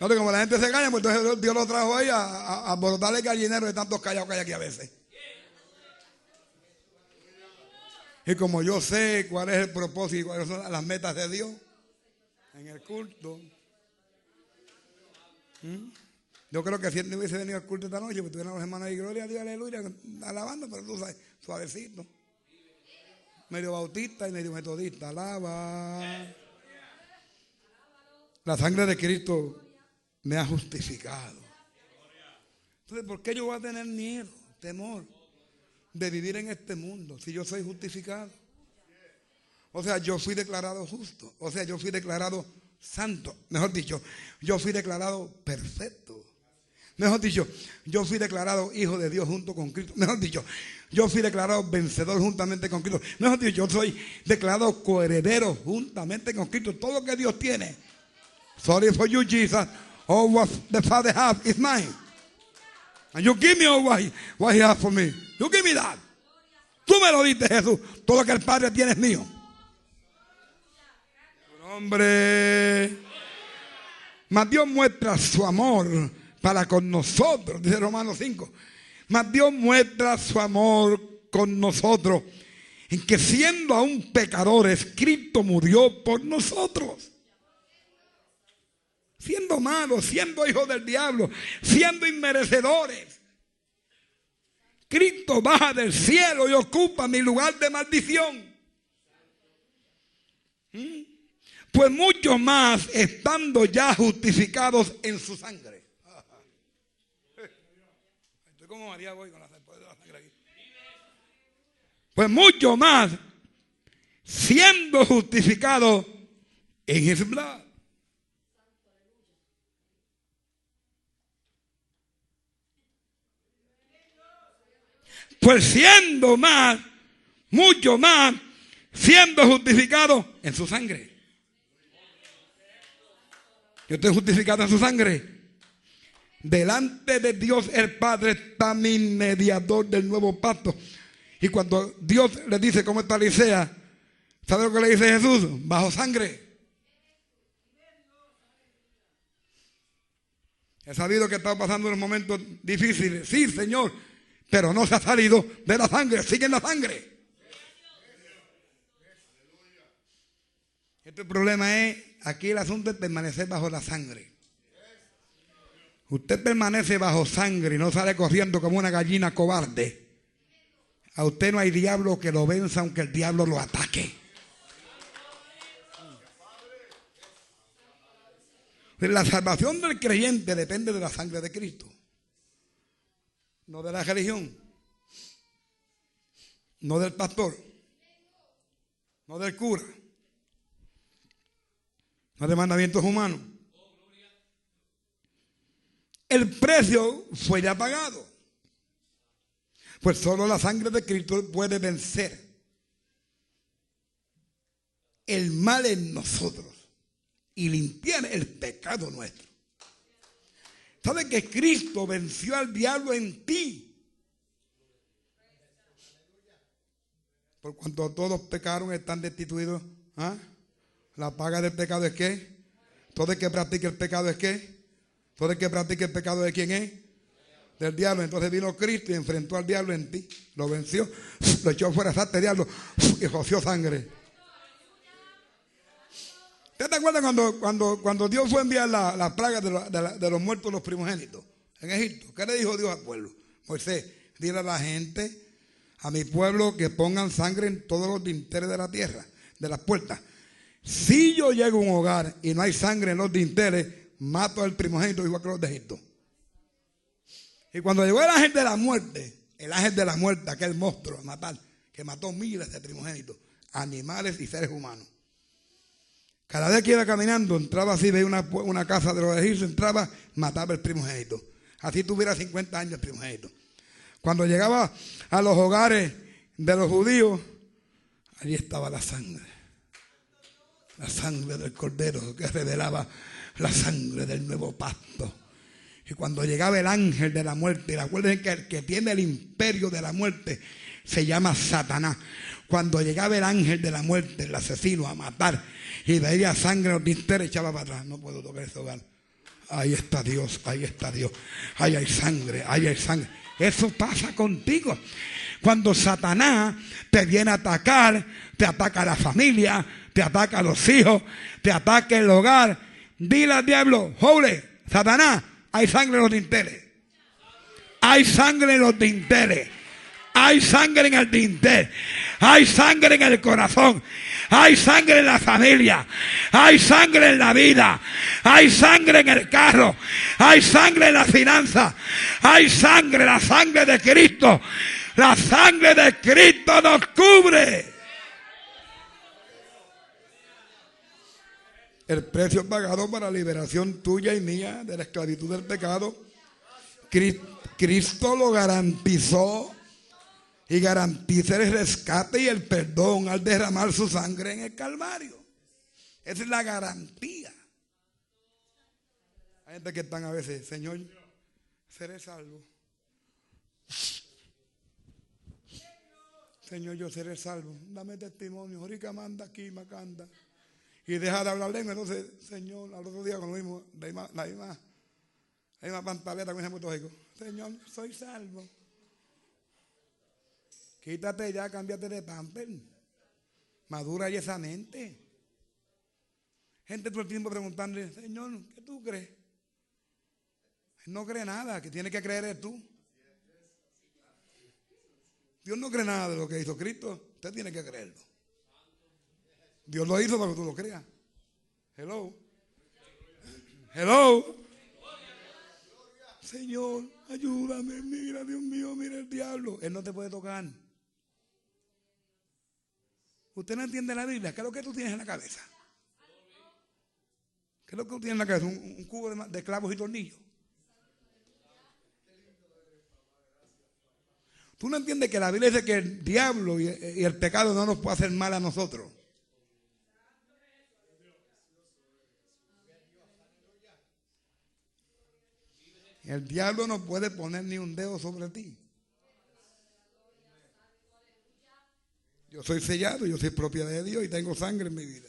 No, como la gente se calla, pues entonces Dios lo trajo ahí a, a, el gallinero de tantos callados que hay aquí a veces. Y como yo sé cuál es el propósito y cuáles son las metas de Dios en el culto. Yo creo que si él no hubiese venido al culto esta noche, pues tuvieran los hermanos ahí, gloria a Dios, aleluya, alabando, pero tú sabes, suavecito. Medio bautista y medio metodista, alaba. La sangre de Cristo me ha justificado. Entonces, ¿por qué yo voy a tener miedo, temor de vivir en este mundo si yo soy justificado? O sea, yo fui declarado justo. O sea, yo fui declarado santo. Mejor dicho, yo fui declarado perfecto. Mejor dicho, yo fui declarado hijo de Dios junto con Cristo. Mejor dicho, yo fui declarado vencedor juntamente con Cristo. Mejor dicho, yo soy declarado coheredero juntamente con Cristo. Todo lo que Dios tiene. Sorry for you, Jesus. All what the Father has is mine. And you give me all what he, what has for me. You give me that. Tú me lo diste, Jesús. Todo lo que el Padre tiene es mío. Hombre. Mas Dios muestra su amor para con nosotros, dice Romanos 5. Mas Dios muestra su amor con nosotros en que siendo aún pecadores, Cristo murió por nosotros siendo malos, siendo hijos del diablo, siendo inmerecedores. Cristo baja del cielo y ocupa mi lugar de maldición. ¿Mm? Pues mucho más estando ya justificados en su sangre. Estoy Pues mucho más siendo justificados en his blood. Pues siendo más, mucho más, siendo justificado en su sangre. Yo estoy justificado en su sangre. Delante de Dios el Padre está mi mediador del nuevo pacto. Y cuando Dios le dice cómo está Licea, ¿sabe lo que le dice Jesús? Bajo sangre. He sabido que está pasando unos momentos difíciles. Sí, Señor. Pero no se ha salido de la sangre. Sigue en la sangre. Este problema es, aquí el asunto es permanecer bajo la sangre. Usted permanece bajo sangre y no sale corriendo como una gallina cobarde. A usted no hay diablo que lo venza aunque el diablo lo ataque. La salvación del creyente depende de la sangre de Cristo, no de la religión, no del pastor, no del cura, no de mandamientos humanos. El precio fue ya pagado. Pues solo la sangre de Cristo puede vencer el mal en nosotros y limpiar el pecado nuestro. ¿Sabe que Cristo venció al diablo en ti? Por cuanto todos pecaron, están destituidos. ¿ah? La paga del pecado es qué? Todo el que practique el pecado es qué? Todo el que practique el pecado de quién es? Del diablo. Entonces vino Cristo y enfrentó al diablo en ti. Lo venció, lo echó fuera, salte diablo y roció sangre. ¿Usted te acuerdas cuando, cuando, cuando Dios fue a enviar las la plagas de, de, los muertos, los primogénitos, en Egipto? ¿Qué le dijo Dios al pueblo? Moisés, dile a la gente, a mi pueblo, que pongan sangre en todos los dinteles de la tierra, de las puertas. Si yo llego a un hogar y no hay sangre en los dinteles, mato al primogénito igual que los de Egipto. Y cuando llegó el ángel de la muerte, el ángel de la muerte, aquel monstruo a matar, que mató miles de primogénitos, animales y seres humanos. Cada vez que iba caminando, entraba así, veía una, casa de los egipcios, entraba, mataba el primogénito. Así tuviera 50 años el primogénito. Cuando llegaba a los hogares de los judíos, allí estaba la sangre. La sangre del cordero que revelaba la sangre del nuevo pacto. Y cuando llegaba el ángel de la muerte, recuerden que el que tiene el imperio de la muerte se llama Satanás. Cuando llegaba el ángel de la muerte, el asesino, a matar, y veía sangre los echaba para atrás. No puedo tocar ese hogar. Ahí está Dios, ahí está Dios. Ahí hay sangre, ahí hay sangre. Eso pasa contigo. Cuando Satanás te viene a atacar, te ataca la familia, te ataca los hijos, te ataca el hogar. Dile al diablo, joven, Satanás, hay sangre en los dinteles. Hay sangre en los dinteles. Hay sangre en el dintel. Hay sangre en el corazón. Hay sangre en la familia. Hay sangre en la vida. Hay sangre en el carro. Hay sangre en la finanza. Hay sangre, la sangre de Cristo. La sangre de Cristo nos cubre. El precio pagado para la liberación tuya y mía de la esclavitud del pecado. Cristo lo garantizó y garantiza el rescate y el perdón al derramar su sangre en el Calvario. Esa es la garantía. Hay gente que están a veces, Señor, seré salvo. Señor, yo seré salvo. Dame testimonio. Ahorita manda aquí, macanda. Y deja de hablar lengua. Entonces, Señor, al otro día con lo mismo, la misma, la misma, la misma pantaleta con ese Señor, soy salvo. Quítate ya, cámbiate de pamper. Madura y esa mente. Gente todo el tiempo preguntándole, Señor, ¿qué tú crees? No cree nada, que tiene que creer es tú. Dios no cree nada de lo que hizo Cristo, usted tiene que creerlo. Dios lo hizo para que tú lo creas. Hello. Hello. Señor, ayúdame, mira, Dios mío, mira el diablo. Él no te puede tocar. Usted no entiende la Biblia. ¿Qué es lo que tú tienes en la cabeza? ¿Qué es lo que tú tienes en la cabeza? Un, cubo de, clavos y tornillos. Tú no entiendes que la Biblia dice que el diablo y el pecado no nos puede hacer mal a nosotros. El diablo no puede poner ni un dedo sobre ti. Yo soy sellado, yo soy propiedad de Dios y tengo sangre en mi vida.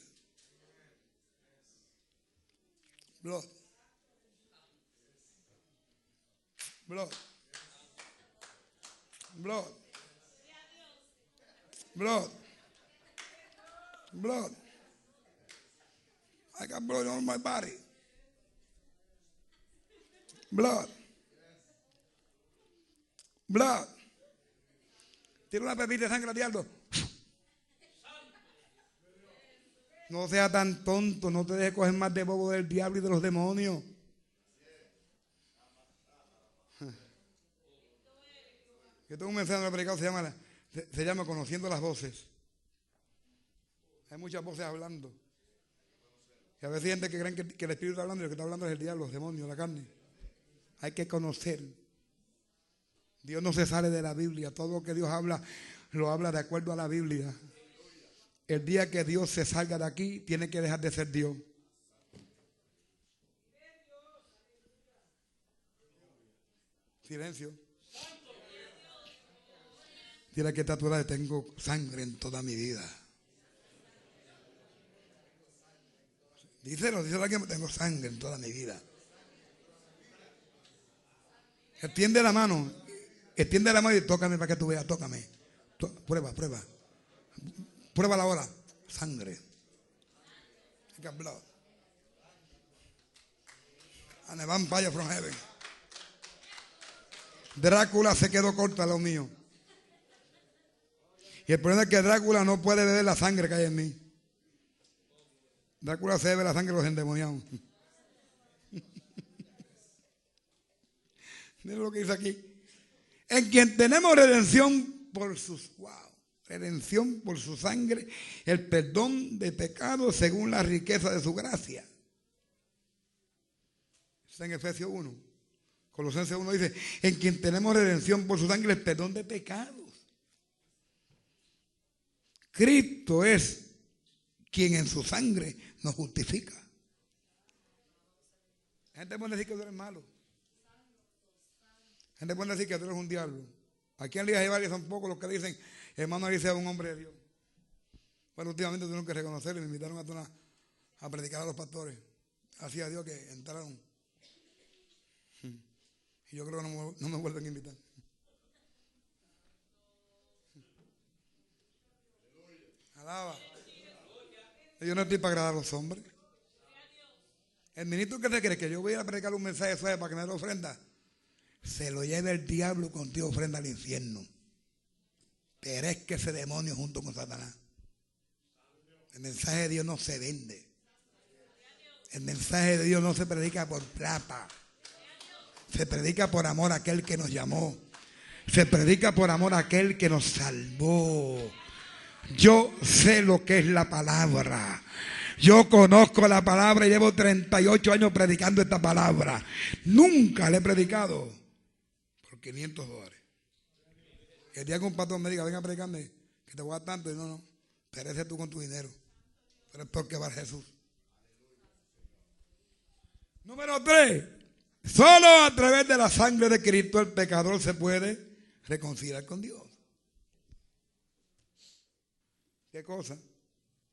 Blood. Blood. Blood. Blood. Blood. I got blood on my body. Blood. Blood. Tiene una pepita de sangre al diablo. No sea tan tonto, no te dejes coger más de bobo del diablo y de los demonios. Yo tengo un mensaje en el predicado, se llama, se, llama Conociendo las voces. Hay muchas voces hablando. Y a veces hay gente que creen que, el Espíritu está hablando y lo que está hablando es el diablo, los demonios, la carne. Hay que conocer. Dios no se sale de la Biblia. Todo lo que Dios habla, lo habla de acuerdo a la Biblia. El día que Dios se salga de aquí, tiene que dejar de ser Dios. Silencio. Dile que de tengo sangre en toda mi vida. Díselo, díselo que tengo sangre en toda mi vida. Extiende la mano. Extiende la mano y tócame para que tú veas. Tócame. Prueba, prueba. Prueba la hora. Sangre. blood. And a vampire from heaven. Drácula se quedó corta lo mío. Y el problema es que Drácula no puede beber la sangre que hay en mí. Drácula se bebe la sangre de los endemoniados. Miren lo que dice aquí. En quien tenemos redención por sus wow redención por su sangre, el perdón de pecados según la riqueza de su gracia. Está en Efesios 1. Colosenses 1 dice, en quien tenemos redención por su sangre, el perdón de pecados. Cristo es quien en su sangre nos justifica. La gente puede decir que tú eres malo. Gente puede decir que tú eres un diablo. Aquí en Liga varios son pocos los que dicen, hermano Alicia es un hombre de Dios. Bueno, últimamente tuvieron que reconocerlo y me invitaron a, a predicar a los pastores. Así a Dios que entraron. Y yo creo que no, me vuelven a invitar. Alaba. Yo no estoy para agradar a los hombres. El ministro que se cree que yo voy a predicar un mensaje suave para que me dé ofrenda, se lo lleve el diablo contigo ofrenda al infierno que ese demonio junto con Satanás. El mensaje de Dios no se vende. El mensaje de Dios no se predica por plata. Se predica por amor a aquel que nos llamó. Se predica por amor a aquel que nos salvó. Yo sé lo que es la palabra. Yo conozco la palabra y llevo 38 años predicando esta palabra. Nunca le he predicado 500 dólares. El día que un pastor me diga, venga a predicarme, que te voy a tanto, y no, no, perece tú con tu dinero. Pero es porque va Jesús. Número tres, solo a través de la sangre de Cristo el pecador se puede reconciliar con Dios. ¿Qué cosa?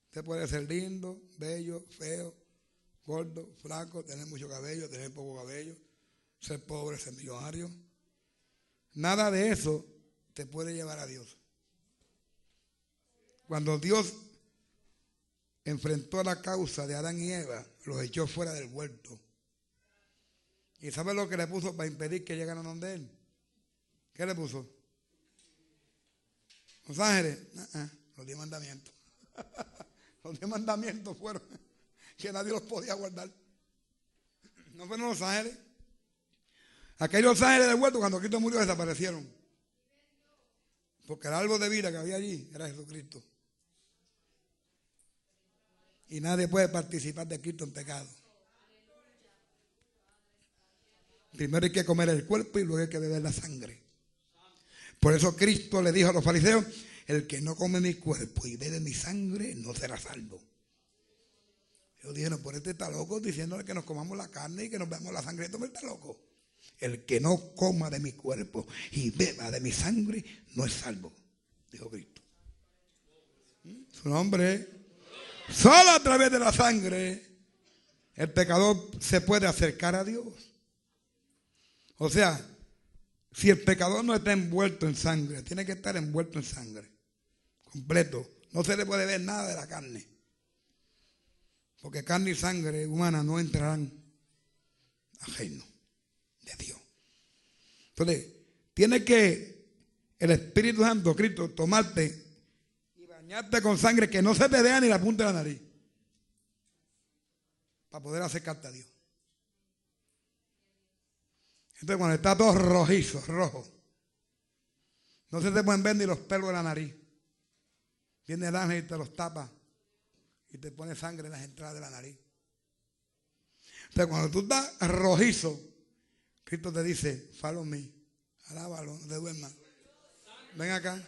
Usted puede ser lindo, bello, feo, gordo, flaco, tener mucho cabello, tener poco cabello, ser pobre, ser millonario. Nada de eso te puede llevar a Dios. Cuando Dios enfrentó la causa de Adán y Eva, los echó fuera del huerto. ¿Y sabe lo que le puso para impedir que llegaran donde él? ¿Qué le puso? Los ángeles, ah, ah, los diez mandamientos. los diez mandamientos fueron que nadie los podía guardar. No fueron los ángeles. Aquellos ángeles del huerto cuando Cristo murió desaparecieron. Porque el árbol de vida que había allí era Jesucristo. Y nadie puede participar de Cristo en pecado. Primero hay que comer el cuerpo y luego hay que beber la sangre. Por eso Cristo le dijo a los fariseos, el que no come mi cuerpo y bebe mi sangre no será salvo. Ellos dijeron, por este está loco diciéndole que nos comamos la carne y que nos veamos la sangre. Este está loco. El que no coma de mi cuerpo y beba de mi sangre no es salvo, dijo Cristo. Su nombre. Solo a través de la sangre el pecador se puede acercar a Dios. O sea, si el pecador no está envuelto en sangre, tiene que estar envuelto en sangre, completo. No se le puede ver nada de la carne. Porque carne y sangre humana no entrarán ajeno de Dios. Entonces, tiene que el Espíritu Santo, Cristo, tomarte y bañarte con sangre que no se te vea ni la punta de la nariz. Para poder acercarte a Dios. Entonces, cuando está todo rojizo, rojo, no se te pueden ver ni los pelos de la nariz. Viene el ángel y te los tapa y te pone sangre en las entradas de la nariz. Entonces, cuando tú estás rojizo, Cristo te dice, follow me, alábalo, no te duermas. Ven acá.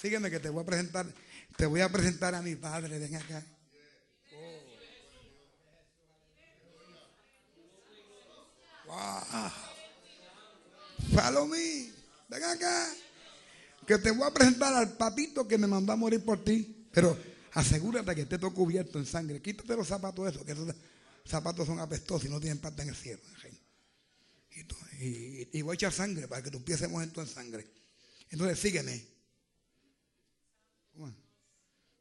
Sígueme que te voy a presentar, te voy a presentar a mi padre, ven acá. Wow. Follow me. Ven acá. Que te voy a presentar al papito que me mandó a morir por ti. Pero asegúrate que esté todo cubierto en sangre. Quítate los zapatos esos, que esos zapatos son apestosos y no tienen parte en el cielo. Y, voy a echar sangre para que tus pies se mojen en sangre. Entonces sígueme.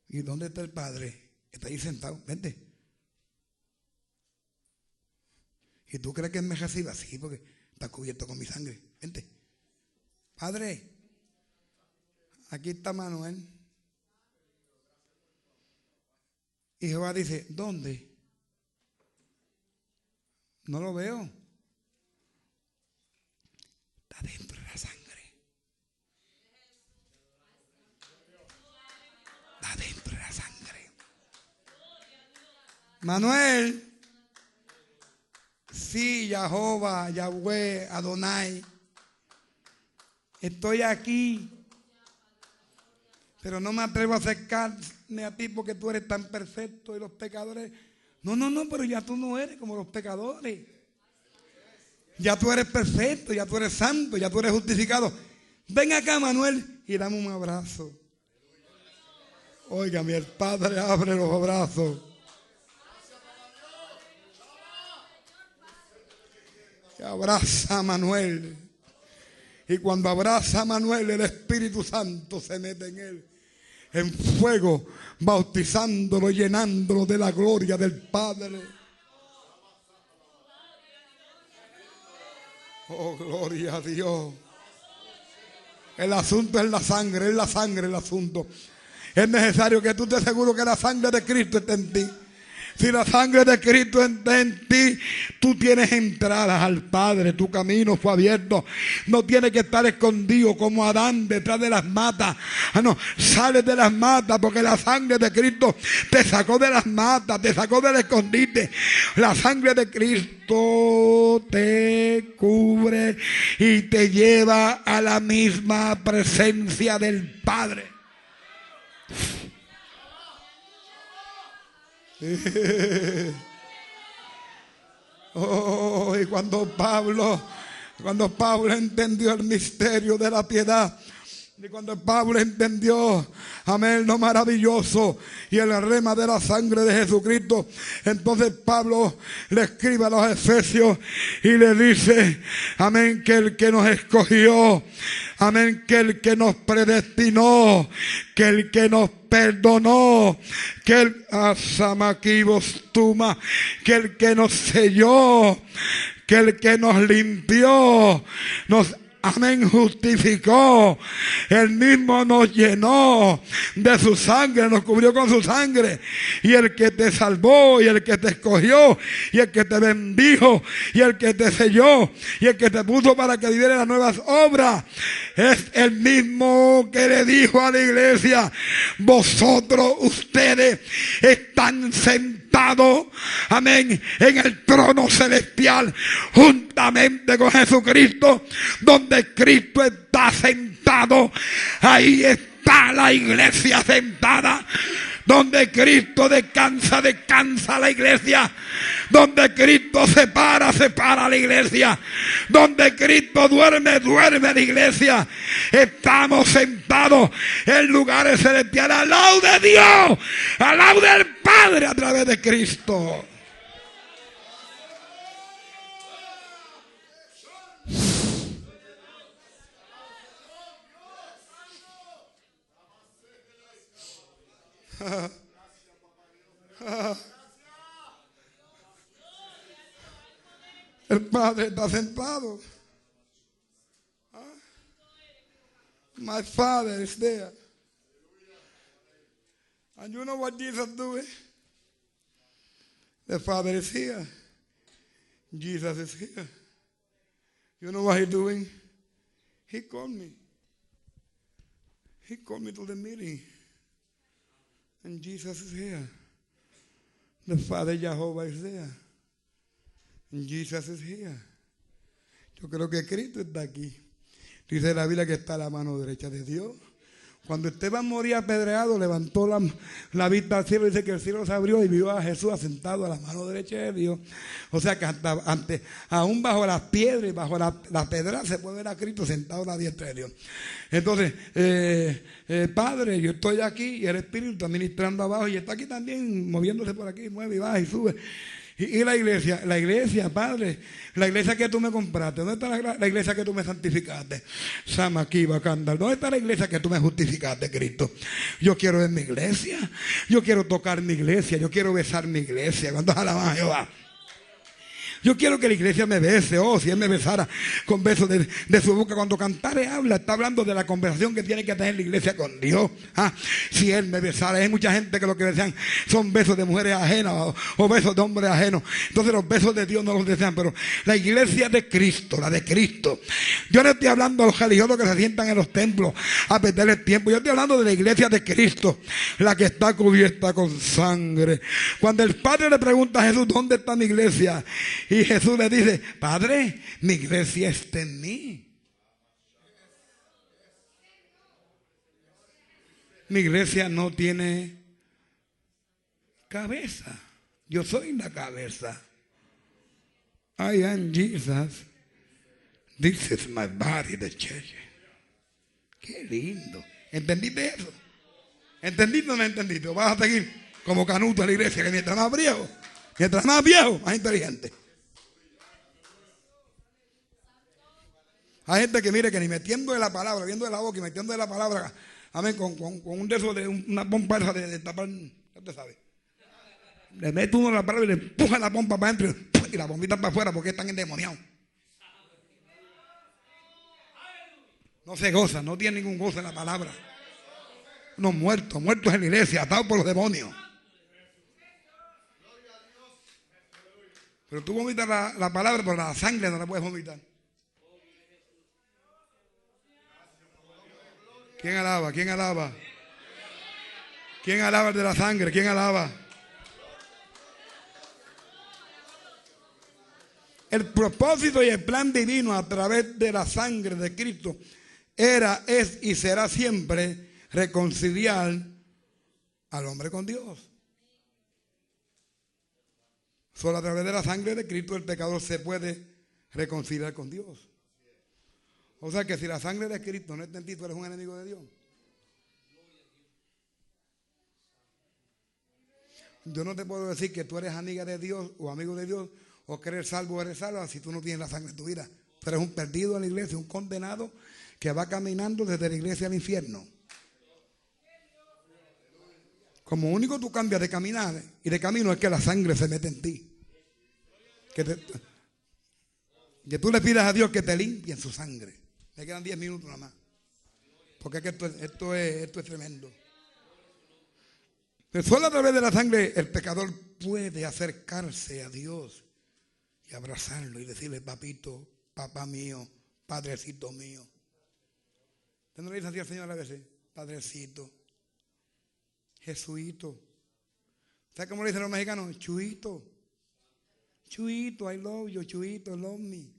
¿Y dónde está el padre? Está ahí sentado. Vente. ¿Y tú crees que me reciba? Sí, porque está cubierto con mi sangre. Vente. Padre, aquí está Manuel. Y Jehová dice, ¿dónde? No lo veo. Está dentro de la sangre. Dentro de la sangre. Manuel, sí, Jehová, Yahweh, Adonai. Estoy aquí, pero no me atrevo a acercarme a ti porque tú eres tan perfecto y los pecadores. No, no, no, pero ya tú no eres como los pecadores. Ya tú eres perfecto, ya tú eres santo, ya tú eres justificado. Ven acá, Manuel, y dame un abrazo. Óigame, el Padre abre los brazos. Y abraza a Manuel. Y cuando abraza a Manuel, el Espíritu Santo se mete en él en fuego, bautizándolo, llenándolo de la gloria del Padre. Oh, gloria a Dios. El asunto es la sangre, es la sangre el asunto. Es necesario que tú te asegures que la sangre de Cristo esté en ti. Si la sangre de Cristo está en ti, tú tienes entradas al Padre, tu camino fue abierto. No tienes que estar escondido como Adán detrás de las matas. Ah, no, sales de las matas porque la sangre de Cristo te sacó de las matas, te sacó del escondite. La sangre de Cristo te cubre y te lleva a la misma presencia del Padre. Oh, y cuando Pablo, cuando Pablo entendió el misterio de la piedad, y cuando Pablo entendió, amén, lo maravilloso y el rema de la sangre de Jesucristo, entonces Pablo le escribe a los Efesios y le dice, amén, que el que nos escogió, amén, que el que nos predestinó, que el que nos perdonó, que el tuma, que el que nos selló, que el que nos limpió, nos amén, justificó. El mismo nos llenó de su sangre, nos cubrió con su sangre. Y el que te salvó, y el que te escogió, y el que te bendijo, y el que te selló, y el que te puso para que viviera las nuevas obras, es el mismo que le dijo a la iglesia, vosotros, ustedes, están sentados, amén, en el trono celestial, juntamente con Jesucristo, donde Cristo está sentado, ahí está la iglesia sentada. Donde Cristo descansa, descansa la iglesia. Donde Cristo se para, se para la iglesia. Donde Cristo duerme, duerme la iglesia. Estamos sentados en lugares celestiales de Dios, al lado del Padre a través de Cristo. El Padre está sentado. Ah. My Father is there. And you know what Jesus is doing? Eh? The Father is here. Jesus is here. You know what he's doing? He called me. He called me to the meeting. And Jesus is here. The Father Jehovah is there. And Jesus is here. Yo creo que Cristo está aquí. Dice la Biblia que está a la mano derecha de Dios. Cuando Esteban moría apedreado, levantó la, la, vista al cielo, dice que el cielo se abrió y vio a Jesús asentado a la mano derecha de Dios. O sea que ante, aún bajo las piedras y bajo la, la pedra se puede ver a Cristo sentado a la diestra de Dios. Entonces, eh, eh, Padre, yo estoy aquí y el Espíritu está ministrando abajo y está aquí también moviéndose por aquí, mueve y baja y sube. Y, la iglesia, la iglesia, Padre, la iglesia que tú me compraste, ¿dónde está la, iglesia que tú me santificaste? Sama Candal, ¿dónde está la iglesia que tú me justificaste, Cristo? Yo quiero ver mi iglesia, yo quiero tocar mi iglesia, yo quiero besar mi iglesia. ¿Cuánto alaban a Jehová? Yo quiero que la iglesia me bese. Oh, si Él me besara con besos de, su boca. Cuando cantare habla, está hablando de la conversación que tiene que tener la iglesia con Dios. Ah, si Él me besara. Hay mucha gente que lo que desean son besos de mujeres ajenas o, besos de hombres ajenos. Entonces los besos de Dios no los desean. Pero la iglesia de Cristo, la de Cristo. Yo no estoy hablando a los religiosos que se sientan en los templos a perder el tiempo. Yo estoy hablando de la iglesia de Cristo, la que está cubierta con sangre. Cuando el Padre le pregunta a Jesús, ¿dónde está mi iglesia? Y Jesús le dice, Padre, mi iglesia está en mí. Mi iglesia no tiene cabeza. Yo soy la cabeza. I am Jesus. This is my body, the church. Qué lindo. ¿Entendiste eso? ¿Entendiste o no entendiste? Vas a seguir como canuto en la iglesia, que mientras más viejo, mientras más viejo, más inteligente. Hay gente que mire que ni metiendo de la palabra, viendo de la boca y metiendo de la palabra, amén, con, un de esos de una pompa de, de tapar, te sabe. Le mete uno la palabra y le empuja la pompa para adentro y la bombita para afuera porque están endemoniados. No se goza, no tiene ningún gozo en la palabra. Unos muertos, muertos en la iglesia, atados por los demonios. Pero tú vomitas la, la palabra, pero la sangre no la puedes vomitar. ¿Quién alaba? ¿Quién alaba? ¿Quién alaba de la sangre? ¿Quién alaba? El propósito y el plan divino a través de la sangre de Cristo era, es y será siempre reconciliar al hombre con Dios. Solo a través de la sangre de Cristo el pecador se puede reconciliar con Dios. O sea que si la sangre de Cristo no está en ti, tú eres un enemigo de Dios. Yo no te puedo decir que tú eres amiga de Dios o amigo de Dios o que eres salvo o eres salva si tú no tienes la sangre en tu vida. Tú eres un perdido en la iglesia, un condenado que va caminando desde la iglesia al infierno. Como único tú cambias de caminar y de camino es que la sangre se mete en ti. Que, que tú le pidas a Dios que te limpie en su sangre. Me quedan 10 minutos nada más. Porque es que esto, es, es tremendo. Pero solo a través de la sangre el pecador puede acercarse a Dios y abrazarlo y decirle, papito, papá mío, padrecito mío. ¿Usted no le dice así al Señor a veces? Padrecito, Jesuito. ¿Sabe cómo le dicen los mexicanos? Chuito. Chuito, I love you, Chuito, love me.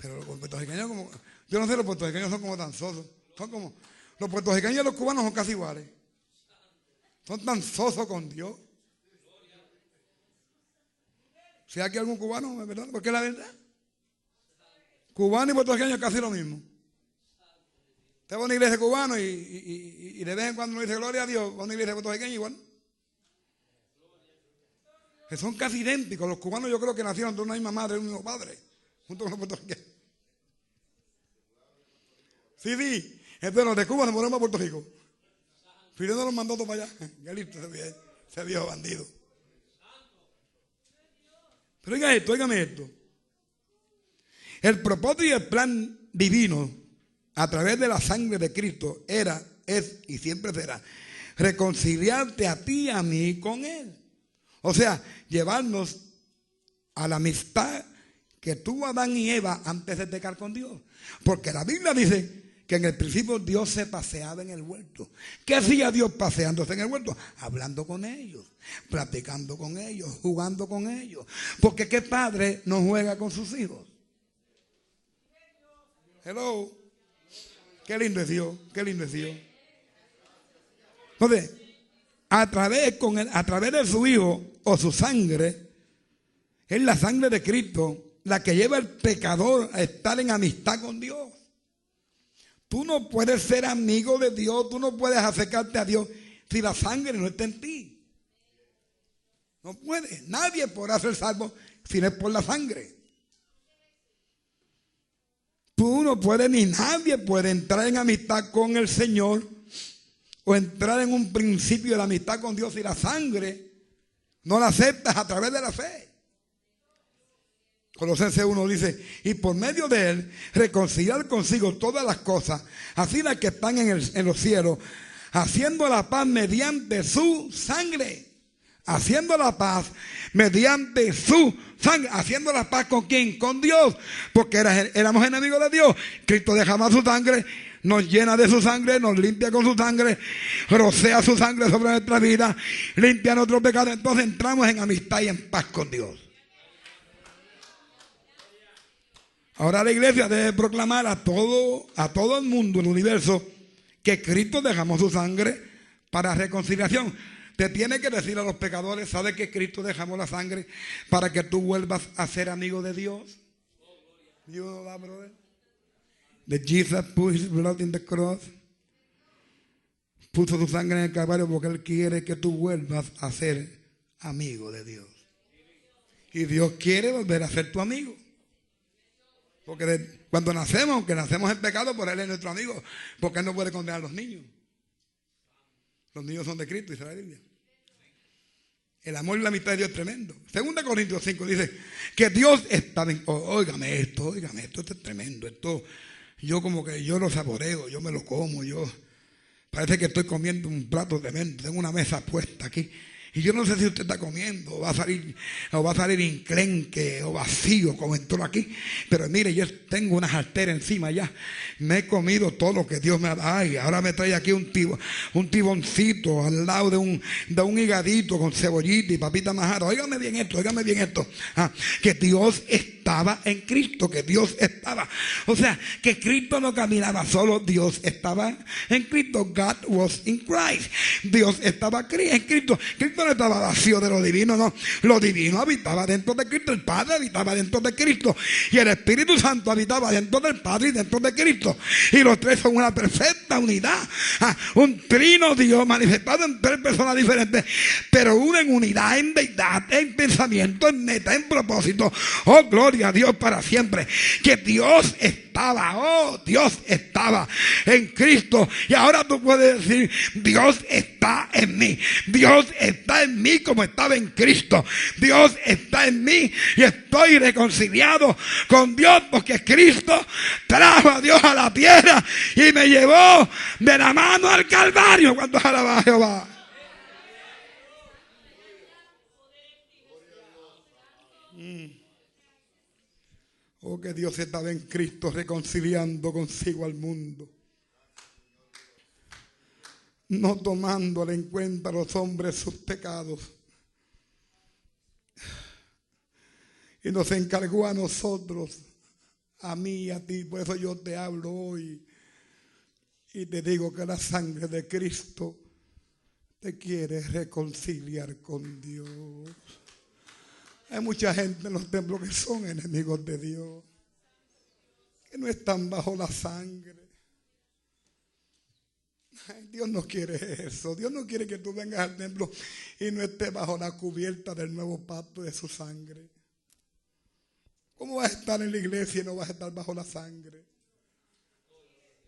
Pero los puertorriqueños como... Yo no sé, los puertorriqueños son como tan sosos. Son como... Los puertorriqueños y los cubanos son casi iguales. Son tan sosos con Dios. Si hay aquí algún cubano, ¿me ¿verdad? Porque es la verdad. Cubano y puertorriqueño es casi lo mismo. Usted va a una iglesia cubana y, y, de vez en cuando uno dice gloria a Dios, va a una iglesia puertorriqueña igual. Que son casi idénticos. Los cubanos yo creo que nacieron de una misma madre y un mismo padre, junto con los puertorriqueños. Sí, sí. Entonces los de Cuba nos ponemos a Puerto Rico. Fidel nos mandó todo para allá. Ya listo ese viejo bandido. Pero oiga esto, oígame esto. El propósito y el plan divino a través de la sangre de Cristo era, es y siempre será reconciliarte a ti y a mí con Él. O sea, llevarnos a la amistad que tuvo Adán y Eva antes de pecar con Dios. Porque la Biblia dice que en el principio Dios se paseaba en el huerto. ¿Qué hacía Dios paseándose en el huerto? Hablando con ellos, platicando con ellos, jugando con ellos. Porque ¿qué padre no juega con sus hijos? Hello. Qué lindo es Dios, qué lindo Dios. Entonces, a través, con a través de su hijo o su sangre, es la sangre de Cristo la que lleva al pecador a estar en amistad con Dios. Tú no puedes ser amigo de Dios, tú no puedes acercarte a Dios si la sangre no está en ti. No puede. Nadie podrá ser salvo si no es por la sangre. Tú no puedes ni nadie puede entrar en amistad con el Señor o entrar en un principio de la amistad con Dios si la sangre no la aceptas a través de la fe. Colosenses 1 dice, y por medio de él reconciliar consigo todas las cosas, así las que están en, en los cielos, haciendo la paz mediante su sangre. Haciendo la paz mediante su sangre. Haciendo la paz con quién? Con Dios. Porque éramos enemigos de Dios. Cristo dejaba su sangre nos llena de su sangre, nos limpia con su sangre, rocea su sangre sobre nuestra vida, limpia nuestros pecados. Entonces entramos en amistad y en paz con Dios. Ahora la iglesia debe proclamar a todo, a todo el mundo, el universo, que Cristo dejamos su sangre para reconciliación. Te tiene que decir a los pecadores, ¿sabe que Cristo dejamos la sangre para que tú vuelvas a ser amigo de Dios? That Jesus put his blood in the cross. Puso su sangre en el Calvario porque Él quiere que tú vuelvas a ser amigo de Dios. Y Dios quiere volver a ser tu amigo. Porque cuando nacemos, aunque nacemos en pecado, por Él es nuestro amigo. Porque Él no puede condenar a los niños. Los niños son de Cristo, dice la Biblia. El amor y la amistad de Dios es tremendo. Segunda Corintios 5 dice que Dios está. Óigame esto, óigame esto, esto es tremendo. Esto, yo como que yo lo saboreo, yo me lo como, yo... Parece que estoy comiendo un plato tremendo. Tengo una mesa puesta aquí. Y yo no sé si usted está comiendo, o va a salir, o va a salir inclenque o vacío, como entró aquí. Pero mire, yo tengo unas arterias encima ya. Me he comido todo lo que Dios me ha dado. Y ahora me trae aquí un, un tiboncito al lado de un, de un higadito con cebollita y papita majara. Óigame bien esto, óigame bien esto. Ah, que Dios estaba en Cristo, que Dios estaba. O sea, que Cristo no caminaba solo, Dios estaba en Cristo. God was in Christ. Dios estaba en Cristo. Cristo no estaba vacío de lo divino, no. Lo divino habitaba dentro de Cristo, el Padre habitaba dentro de Cristo y el Espíritu Santo habitaba dentro del Padre y dentro de Cristo. Y los tres son una perfecta unidad. Ah, un trino Dios manifestado en tres personas diferentes, pero uno en unidad, en deidad, en pensamiento, en meta, en propósito. Oh, gloria a Dios para siempre. Que Dios está estaba, oh, Dios estaba en Cristo. Y ahora tú puedes decir, Dios está en mí. Dios está en mí como estaba en Cristo. Dios está en mí y estoy reconciliado con Dios porque Cristo trajo a Dios a la tierra y me llevó de la mano al Calvario cuando alaba a Jehová. Oh, que Dios estaba en Cristo reconciliando consigo al mundo. No tomándole en cuenta a los hombres sus pecados. Y nos encargó a nosotros, a mí a ti. Por eso yo te hablo hoy. Y te digo que la sangre de Cristo te quiere reconciliar con Dios. Hay mucha gente en los templos que son enemigos de Dios, que no están bajo la sangre. Dios no quiere eso. Dios no quiere que tú vengas al templo y no estés bajo la cubierta del nuevo pacto de su sangre. ¿Cómo vas a estar en la iglesia y no vas a estar bajo la sangre?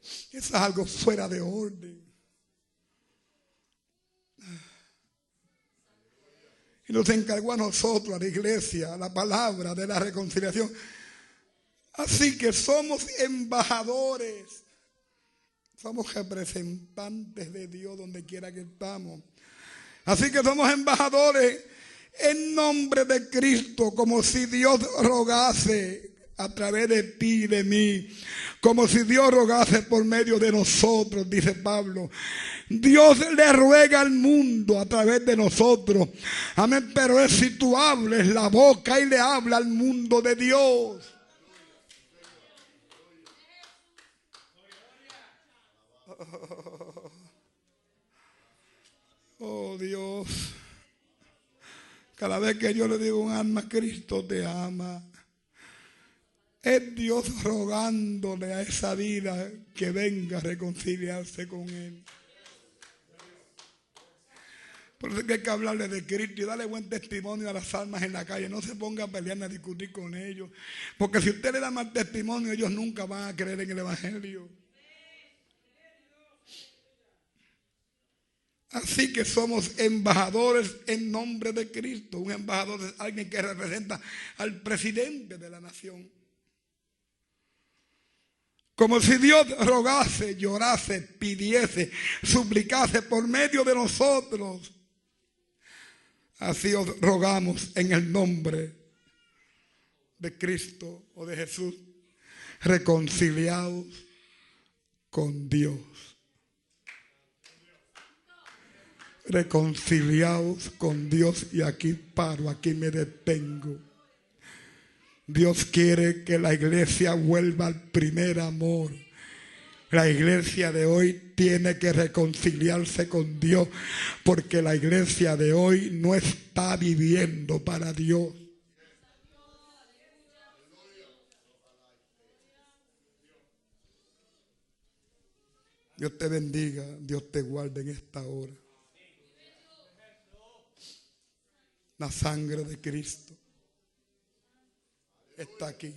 Eso es algo fuera de orden. Nos encargó a nosotros, a la iglesia, la palabra de la reconciliación. Así que somos embajadores. Somos representantes de Dios donde quiera que estamos. Así que somos embajadores en nombre de Cristo, como si Dios rogase a través de ti y de mí, como si Dios rogase por medio de nosotros, dice Pablo. Dios le ruega al mundo a través de nosotros. Amén. Pero es si tú hables la boca y le habla al mundo de Dios. Oh Dios. Cada vez que yo le digo un alma, Cristo te ama. Es Dios rogándole a esa vida que venga a reconciliarse con Él. Por eso que hay que hablarle de Cristo y darle buen testimonio a las almas en la calle. No se ponga a pelear ni a discutir con ellos. Porque si usted le da mal testimonio, ellos nunca van a creer en el Evangelio. Así que somos embajadores en nombre de Cristo. Un embajador es alguien que representa al presidente de la nación. Como si Dios rogase, llorase, pidiese, suplicase por medio de nosotros. Así os rogamos en el nombre de Cristo o de Jesús, reconciliados con Dios. Reconciliados con Dios y aquí paro, aquí me detengo. Dios quiere que la iglesia vuelva al primer amor. La iglesia de hoy tiene que reconciliarse con Dios porque la iglesia de hoy no está viviendo para Dios. Dios te bendiga, Dios te guarde en esta hora. La sangre de Cristo está aquí.